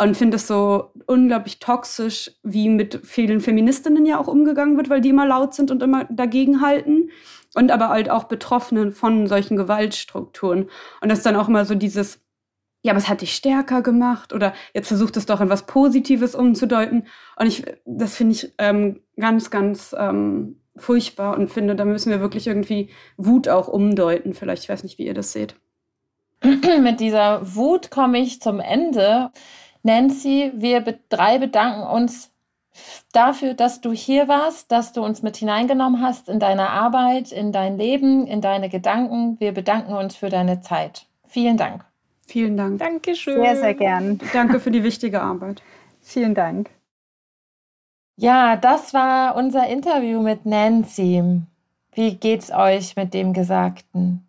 und finde es so unglaublich toxisch, wie mit vielen Feministinnen ja auch umgegangen wird, weil die immer laut sind und immer dagegen halten. Und aber halt auch Betroffenen von solchen Gewaltstrukturen. Und das ist dann auch immer so dieses, ja, aber es hat dich stärker gemacht oder jetzt versucht es doch in was Positives umzudeuten. Und ich, das finde ich ähm, ganz, ganz ähm, furchtbar und finde, da müssen wir wirklich irgendwie Wut auch umdeuten. Vielleicht, ich weiß nicht, wie ihr das seht. Mit dieser Wut komme ich zum Ende. Nancy, wir drei bedanken uns dafür, dass du hier warst, dass du uns mit hineingenommen hast in deine Arbeit, in dein Leben, in deine Gedanken. Wir bedanken uns für deine Zeit. Vielen Dank. Vielen Dank. Dankeschön. Sehr, sehr gern. Danke für die wichtige Arbeit. Vielen Dank. Ja, das war unser Interview mit Nancy. Wie geht's euch mit dem Gesagten?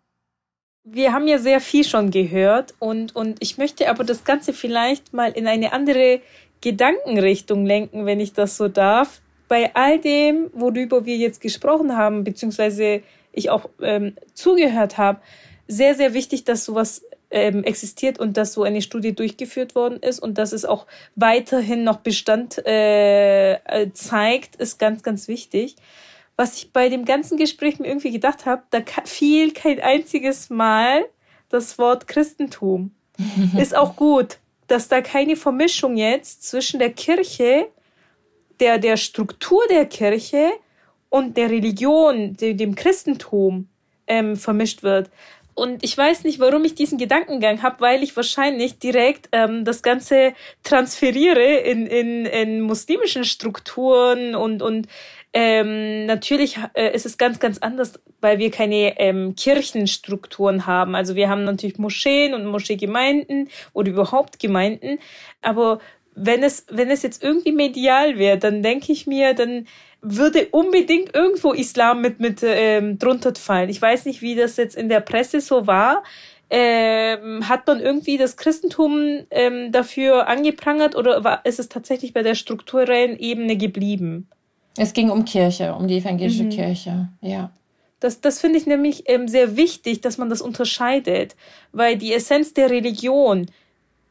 Wir haben ja sehr viel schon gehört und, und ich möchte aber das Ganze vielleicht mal in eine andere Gedankenrichtung lenken, wenn ich das so darf. Bei all dem, worüber wir jetzt gesprochen haben, beziehungsweise ich auch ähm, zugehört habe, sehr, sehr wichtig, dass sowas ähm, existiert und dass so eine Studie durchgeführt worden ist und dass es auch weiterhin noch Bestand äh, zeigt, ist ganz, ganz wichtig. Was ich bei dem ganzen Gespräch mir irgendwie gedacht habe, da fiel kein einziges Mal das Wort Christentum. ist auch gut, dass da keine Vermischung jetzt zwischen der Kirche, der, der Struktur der Kirche und der Religion, dem, dem Christentum ähm, vermischt wird. Und ich weiß nicht, warum ich diesen Gedankengang habe, weil ich wahrscheinlich direkt ähm, das Ganze transferiere in, in, in muslimischen Strukturen und, und ähm, natürlich äh, ist es ganz, ganz anders, weil wir keine ähm, Kirchenstrukturen haben. Also wir haben natürlich Moscheen und Moscheegemeinden oder überhaupt Gemeinden. Aber wenn es, wenn es jetzt irgendwie medial wäre, dann denke ich mir, dann würde unbedingt irgendwo Islam mit, mit ähm, drunter fallen. Ich weiß nicht, wie das jetzt in der Presse so war. Ähm, hat man irgendwie das Christentum ähm, dafür angeprangert oder war, ist es tatsächlich bei der strukturellen Ebene geblieben? Es ging um Kirche, um die evangelische mhm. Kirche, ja. Das, das finde ich nämlich ähm, sehr wichtig, dass man das unterscheidet, weil die Essenz der Religion,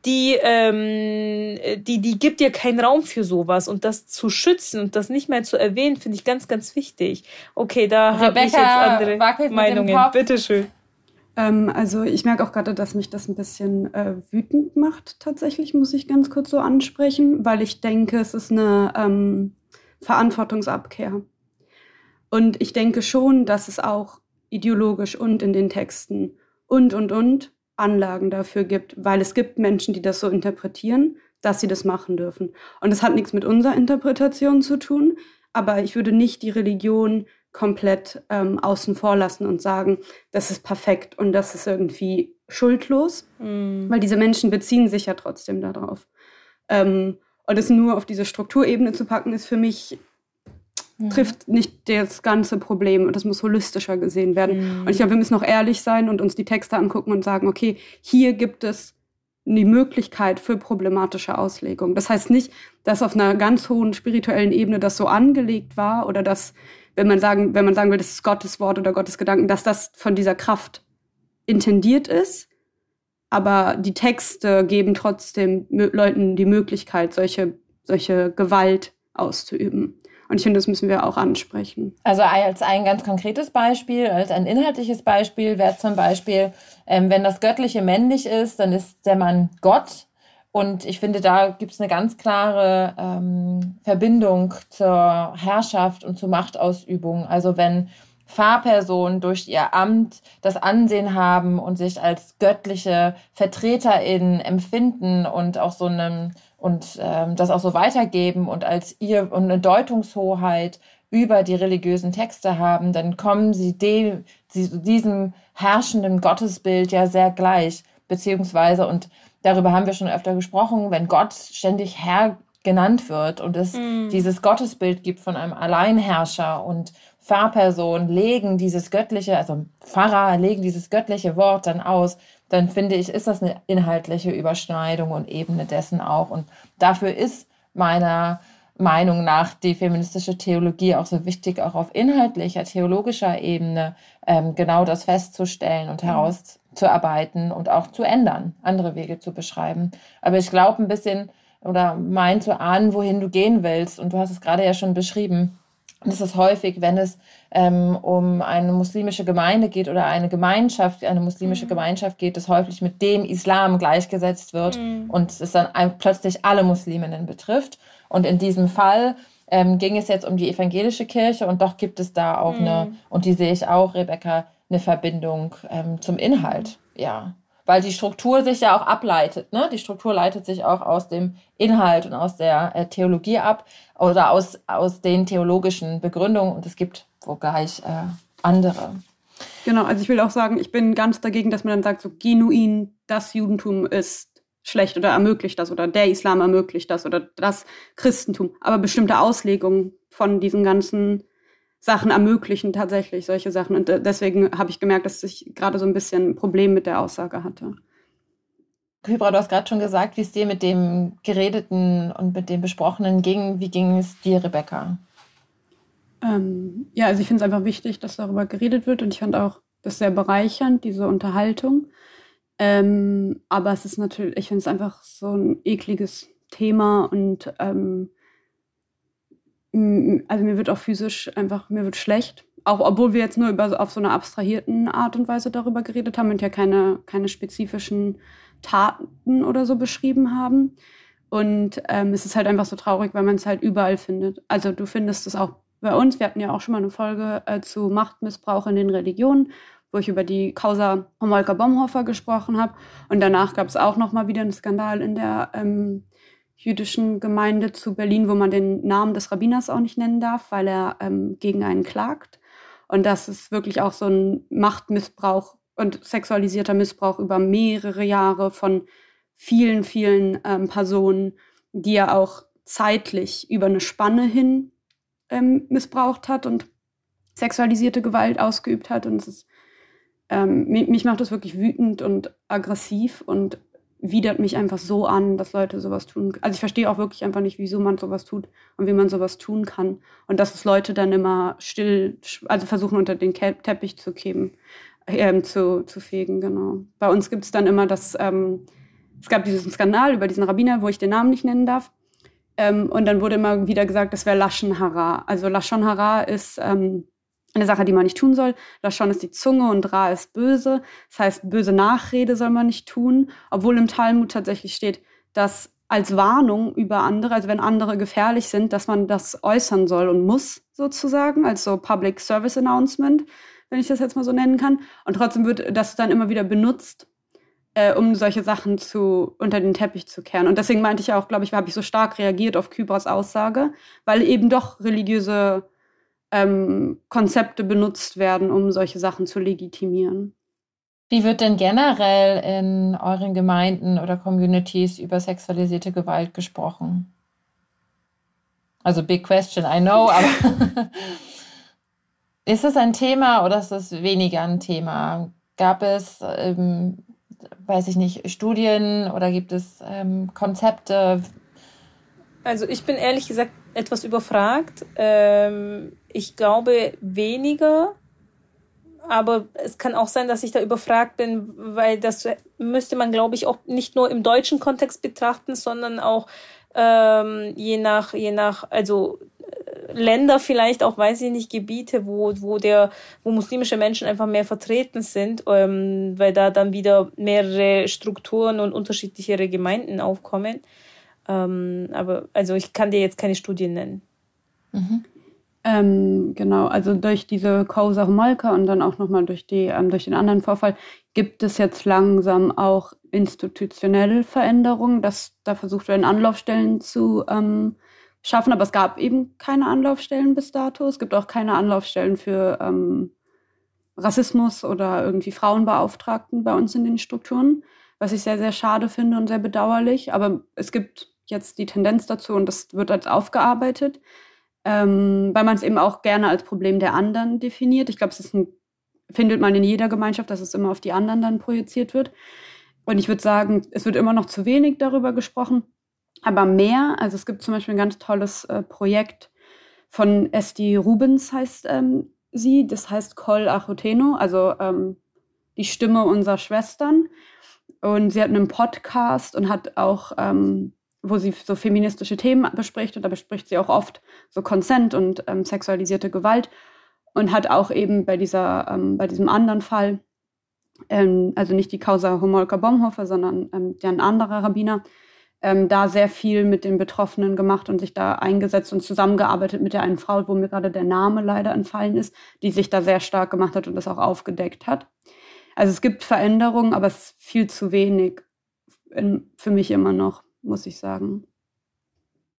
die, ähm, die, die gibt dir keinen Raum für sowas und das zu schützen und das nicht mehr zu erwähnen, finde ich ganz, ganz wichtig. Okay, da habe ich jetzt andere Meinungen. Bitteschön. Ähm, also ich merke auch gerade, dass mich das ein bisschen äh, wütend macht, tatsächlich, muss ich ganz kurz so ansprechen, weil ich denke, es ist eine ähm, Verantwortungsabkehr. Und ich denke schon, dass es auch ideologisch und in den Texten und, und, und Anlagen dafür gibt, weil es gibt Menschen, die das so interpretieren, dass sie das machen dürfen. Und es hat nichts mit unserer Interpretation zu tun, aber ich würde nicht die Religion komplett ähm, außen vor lassen und sagen, das ist perfekt und das ist irgendwie schuldlos, mm. weil diese Menschen beziehen sich ja trotzdem darauf. Ähm, und es nur auf diese Strukturebene zu packen, ist für mich mhm. trifft nicht das ganze Problem und das muss holistischer gesehen werden. Mhm. Und ich glaube, wir müssen auch ehrlich sein und uns die Texte angucken und sagen, okay, hier gibt es die Möglichkeit für problematische Auslegung. Das heißt nicht, dass auf einer ganz hohen spirituellen Ebene das so angelegt war oder dass, wenn man sagen, wenn man sagen will, das ist Gottes Wort oder Gottes Gedanken, dass das von dieser Kraft intendiert ist. Aber die Texte geben trotzdem Leuten die Möglichkeit, solche, solche Gewalt auszuüben. Und ich finde, das müssen wir auch ansprechen. Also als ein ganz konkretes Beispiel, als ein inhaltliches Beispiel wäre zum Beispiel, ähm, wenn das Göttliche männlich ist, dann ist der Mann Gott. Und ich finde, da gibt es eine ganz klare ähm, Verbindung zur Herrschaft und zur Machtausübung. Also wenn Fahrpersonen durch ihr Amt das Ansehen haben und sich als göttliche VertreterInnen empfinden und auch so einem und ähm, das auch so weitergeben und als ihr und eine Deutungshoheit über die religiösen Texte haben, dann kommen sie dem, sie, diesem herrschenden Gottesbild ja sehr gleich, beziehungsweise, und darüber haben wir schon öfter gesprochen, wenn Gott ständig Herr genannt wird und es mm. dieses Gottesbild gibt von einem Alleinherrscher und Pfarrpersonen legen dieses göttliche, also Pfarrer legen dieses göttliche Wort dann aus, dann finde ich, ist das eine inhaltliche Überschneidung und Ebene dessen auch. Und dafür ist meiner Meinung nach die feministische Theologie auch so wichtig, auch auf inhaltlicher, theologischer Ebene ähm, genau das festzustellen und mhm. herauszuarbeiten und auch zu ändern, andere Wege zu beschreiben. Aber ich glaube ein bisschen oder mein zu ahnen, wohin du gehen willst. Und du hast es gerade ja schon beschrieben das ist häufig, wenn es ähm, um eine muslimische Gemeinde geht oder eine Gemeinschaft, eine muslimische mhm. Gemeinschaft geht, das häufig mit dem Islam gleichgesetzt wird mhm. und es dann ein, plötzlich alle Musliminnen betrifft. Und in diesem Fall ähm, ging es jetzt um die evangelische Kirche und doch gibt es da auch mhm. eine, und die sehe ich auch, Rebecca, eine Verbindung ähm, zum Inhalt. Ja weil die Struktur sich ja auch ableitet. Ne? Die Struktur leitet sich auch aus dem Inhalt und aus der äh, Theologie ab oder aus, aus den theologischen Begründungen und es gibt wogleich äh, andere. Genau, also ich will auch sagen, ich bin ganz dagegen, dass man dann sagt, so genuin, das Judentum ist schlecht oder ermöglicht das oder der Islam ermöglicht das oder das Christentum. Aber bestimmte Auslegungen von diesen ganzen Sachen ermöglichen tatsächlich solche Sachen. Und äh, deswegen habe ich gemerkt, dass ich gerade so ein bisschen ein Problem mit der Aussage hatte. Hybra, du hast gerade schon gesagt, wie es dir mit dem Geredeten und mit dem Besprochenen ging. Wie ging es dir, Rebecca? Ähm, ja, also ich finde es einfach wichtig, dass darüber geredet wird und ich fand auch das sehr bereichernd, diese Unterhaltung. Ähm, aber es ist natürlich, ich finde es einfach so ein ekliges Thema und ähm, also mir wird auch physisch einfach, mir wird schlecht. Auch obwohl wir jetzt nur über, auf so einer abstrahierten Art und Weise darüber geredet haben und ja keine, keine spezifischen Taten oder so beschrieben haben. Und ähm, es ist halt einfach so traurig, weil man es halt überall findet. Also du findest es auch bei uns. Wir hatten ja auch schon mal eine Folge äh, zu Machtmissbrauch in den Religionen, wo ich über die Causa Homolka Bomhofer gesprochen habe. Und danach gab es auch noch mal wieder einen Skandal in der ähm, jüdischen Gemeinde zu Berlin, wo man den Namen des Rabbiners auch nicht nennen darf, weil er ähm, gegen einen klagt. Und das ist wirklich auch so ein Machtmissbrauch und sexualisierter Missbrauch über mehrere Jahre von vielen, vielen ähm, Personen, die ja auch zeitlich über eine Spanne hin ähm, missbraucht hat und sexualisierte Gewalt ausgeübt hat. Und es ist, ähm, mich macht das wirklich wütend und aggressiv und widert mich einfach so an, dass Leute sowas tun. Also ich verstehe auch wirklich einfach nicht, wieso man sowas tut und wie man sowas tun kann. Und dass es Leute dann immer still, also versuchen unter den Teppich zu geben, äh, zu, zu fegen, genau. Bei uns gibt es dann immer das, ähm, es gab diesen Skandal über diesen Rabbiner, wo ich den Namen nicht nennen darf. Ähm, und dann wurde immer wieder gesagt, das wäre Lashon Hara. Also Lashon Hara ist ähm, eine Sache, die man nicht tun soll. Lashon ist die Zunge und Ra ist böse. Das heißt, böse Nachrede soll man nicht tun, obwohl im Talmud tatsächlich steht, dass als Warnung über andere, also wenn andere gefährlich sind, dass man das äußern soll und muss sozusagen, als so Public Service Announcement, wenn ich das jetzt mal so nennen kann. Und trotzdem wird das dann immer wieder benutzt, äh, um solche Sachen zu unter den Teppich zu kehren. Und deswegen meinte ich auch, glaube ich, habe ich so stark reagiert auf Kybras Aussage, weil eben doch religiöse ähm, Konzepte benutzt werden, um solche Sachen zu legitimieren. Wie wird denn generell in euren Gemeinden oder Communities über sexualisierte Gewalt gesprochen? Also big question, I know, aber ist es ein Thema oder ist es weniger ein Thema? Gab es ähm, weiß ich nicht, Studien oder gibt es ähm, Konzepte? Also ich bin ehrlich gesagt etwas überfragt. Ähm, ich glaube weniger, aber es kann auch sein, dass ich da überfragt bin, weil das müsste man, glaube ich, auch nicht nur im deutschen Kontext betrachten, sondern auch ähm, je nach, je nach, also Länder vielleicht auch, weiß ich nicht, Gebiete, wo, wo der, wo muslimische Menschen einfach mehr vertreten sind, ähm, weil da dann wieder mehrere Strukturen und unterschiedlichere Gemeinden aufkommen. Ähm, aber also ich kann dir jetzt keine Studien nennen. Mhm. Ähm, genau, also durch diese Causa Homolka und dann auch nochmal durch, ähm, durch den anderen Vorfall gibt es jetzt langsam auch institutionelle Veränderungen, dass da versucht werden, Anlaufstellen zu ähm, schaffen, aber es gab eben keine Anlaufstellen bis dato. Es gibt auch keine Anlaufstellen für ähm, Rassismus oder irgendwie Frauenbeauftragten bei uns in den Strukturen, was ich sehr, sehr schade finde und sehr bedauerlich. Aber es gibt jetzt die Tendenz dazu und das wird als aufgearbeitet, ähm, weil man es eben auch gerne als Problem der anderen definiert. Ich glaube, es ist ein, findet man in jeder Gemeinschaft, dass es immer auf die anderen dann projiziert wird. Und ich würde sagen, es wird immer noch zu wenig darüber gesprochen aber mehr. Also es gibt zum Beispiel ein ganz tolles äh, Projekt von Esti Rubens, heißt ähm, sie. Das heißt Kol Achoteno, also ähm, die Stimme unserer Schwestern. Und sie hat einen Podcast und hat auch, ähm, wo sie so feministische Themen bespricht. Und da bespricht sie auch oft so Consent und ähm, sexualisierte Gewalt. Und hat auch eben bei, dieser, ähm, bei diesem anderen Fall, ähm, also nicht die Causa Homolka Bomhofer, sondern ähm, der ein anderer Rabbiner, ähm, da sehr viel mit den Betroffenen gemacht und sich da eingesetzt und zusammengearbeitet mit der einen Frau, wo mir gerade der Name leider entfallen ist, die sich da sehr stark gemacht hat und das auch aufgedeckt hat. Also es gibt Veränderungen, aber es ist viel zu wenig in, für mich immer noch, muss ich sagen.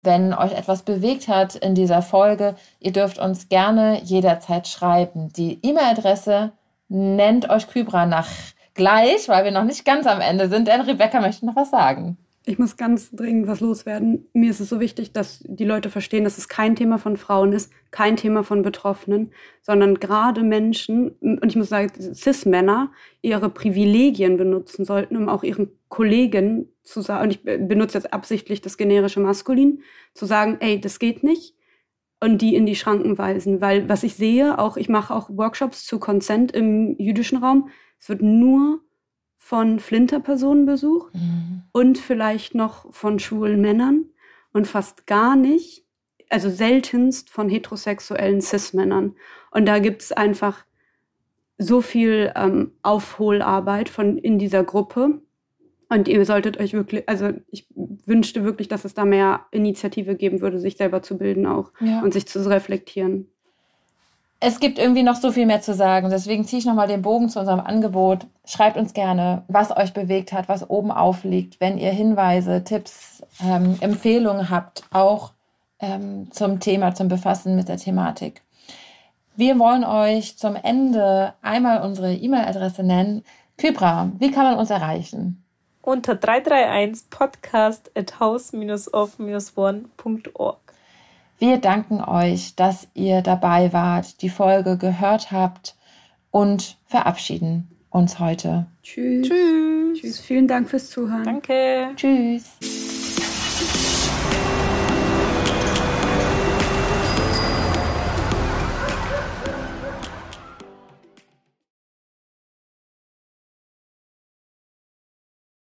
Wenn euch etwas bewegt hat in dieser Folge, ihr dürft uns gerne jederzeit schreiben. Die E-Mail-Adresse nennt euch Kybra nach gleich, weil wir noch nicht ganz am Ende sind, denn Rebecca möchte noch was sagen. Ich muss ganz dringend was loswerden. Mir ist es so wichtig, dass die Leute verstehen, dass es kein Thema von Frauen ist, kein Thema von Betroffenen, sondern gerade Menschen, und ich muss sagen, Cis-Männer, ihre Privilegien benutzen sollten, um auch ihren Kollegen zu sagen, und ich benutze jetzt absichtlich das generische Maskulin, zu sagen, ey, das geht nicht, und die in die Schranken weisen. Weil was ich sehe, auch ich mache auch Workshops zu Consent im jüdischen Raum, es wird nur von Flinterpersonen besucht mhm. und vielleicht noch von schwulen Männern und fast gar nicht, also seltenst von heterosexuellen Cis-Männern. Und da gibt es einfach so viel ähm, Aufholarbeit von in dieser Gruppe. Und ihr solltet euch wirklich, also ich wünschte wirklich, dass es da mehr Initiative geben würde, sich selber zu bilden auch ja. und sich zu reflektieren es gibt irgendwie noch so viel mehr zu sagen. Deswegen ziehe ich nochmal den Bogen zu unserem Angebot. Schreibt uns gerne, was euch bewegt hat, was oben aufliegt, wenn ihr Hinweise, Tipps, ähm, Empfehlungen habt, auch ähm, zum Thema, zum Befassen mit der Thematik. Wir wollen euch zum Ende einmal unsere E-Mail-Adresse nennen. Kybra, wie kann man uns erreichen? Unter 331 podcast at house-of-one.org. Wir danken euch, dass ihr dabei wart, die Folge gehört habt und verabschieden uns heute. Tschüss. Tschüss. Tschüss. Vielen Dank fürs Zuhören. Danke. Tschüss.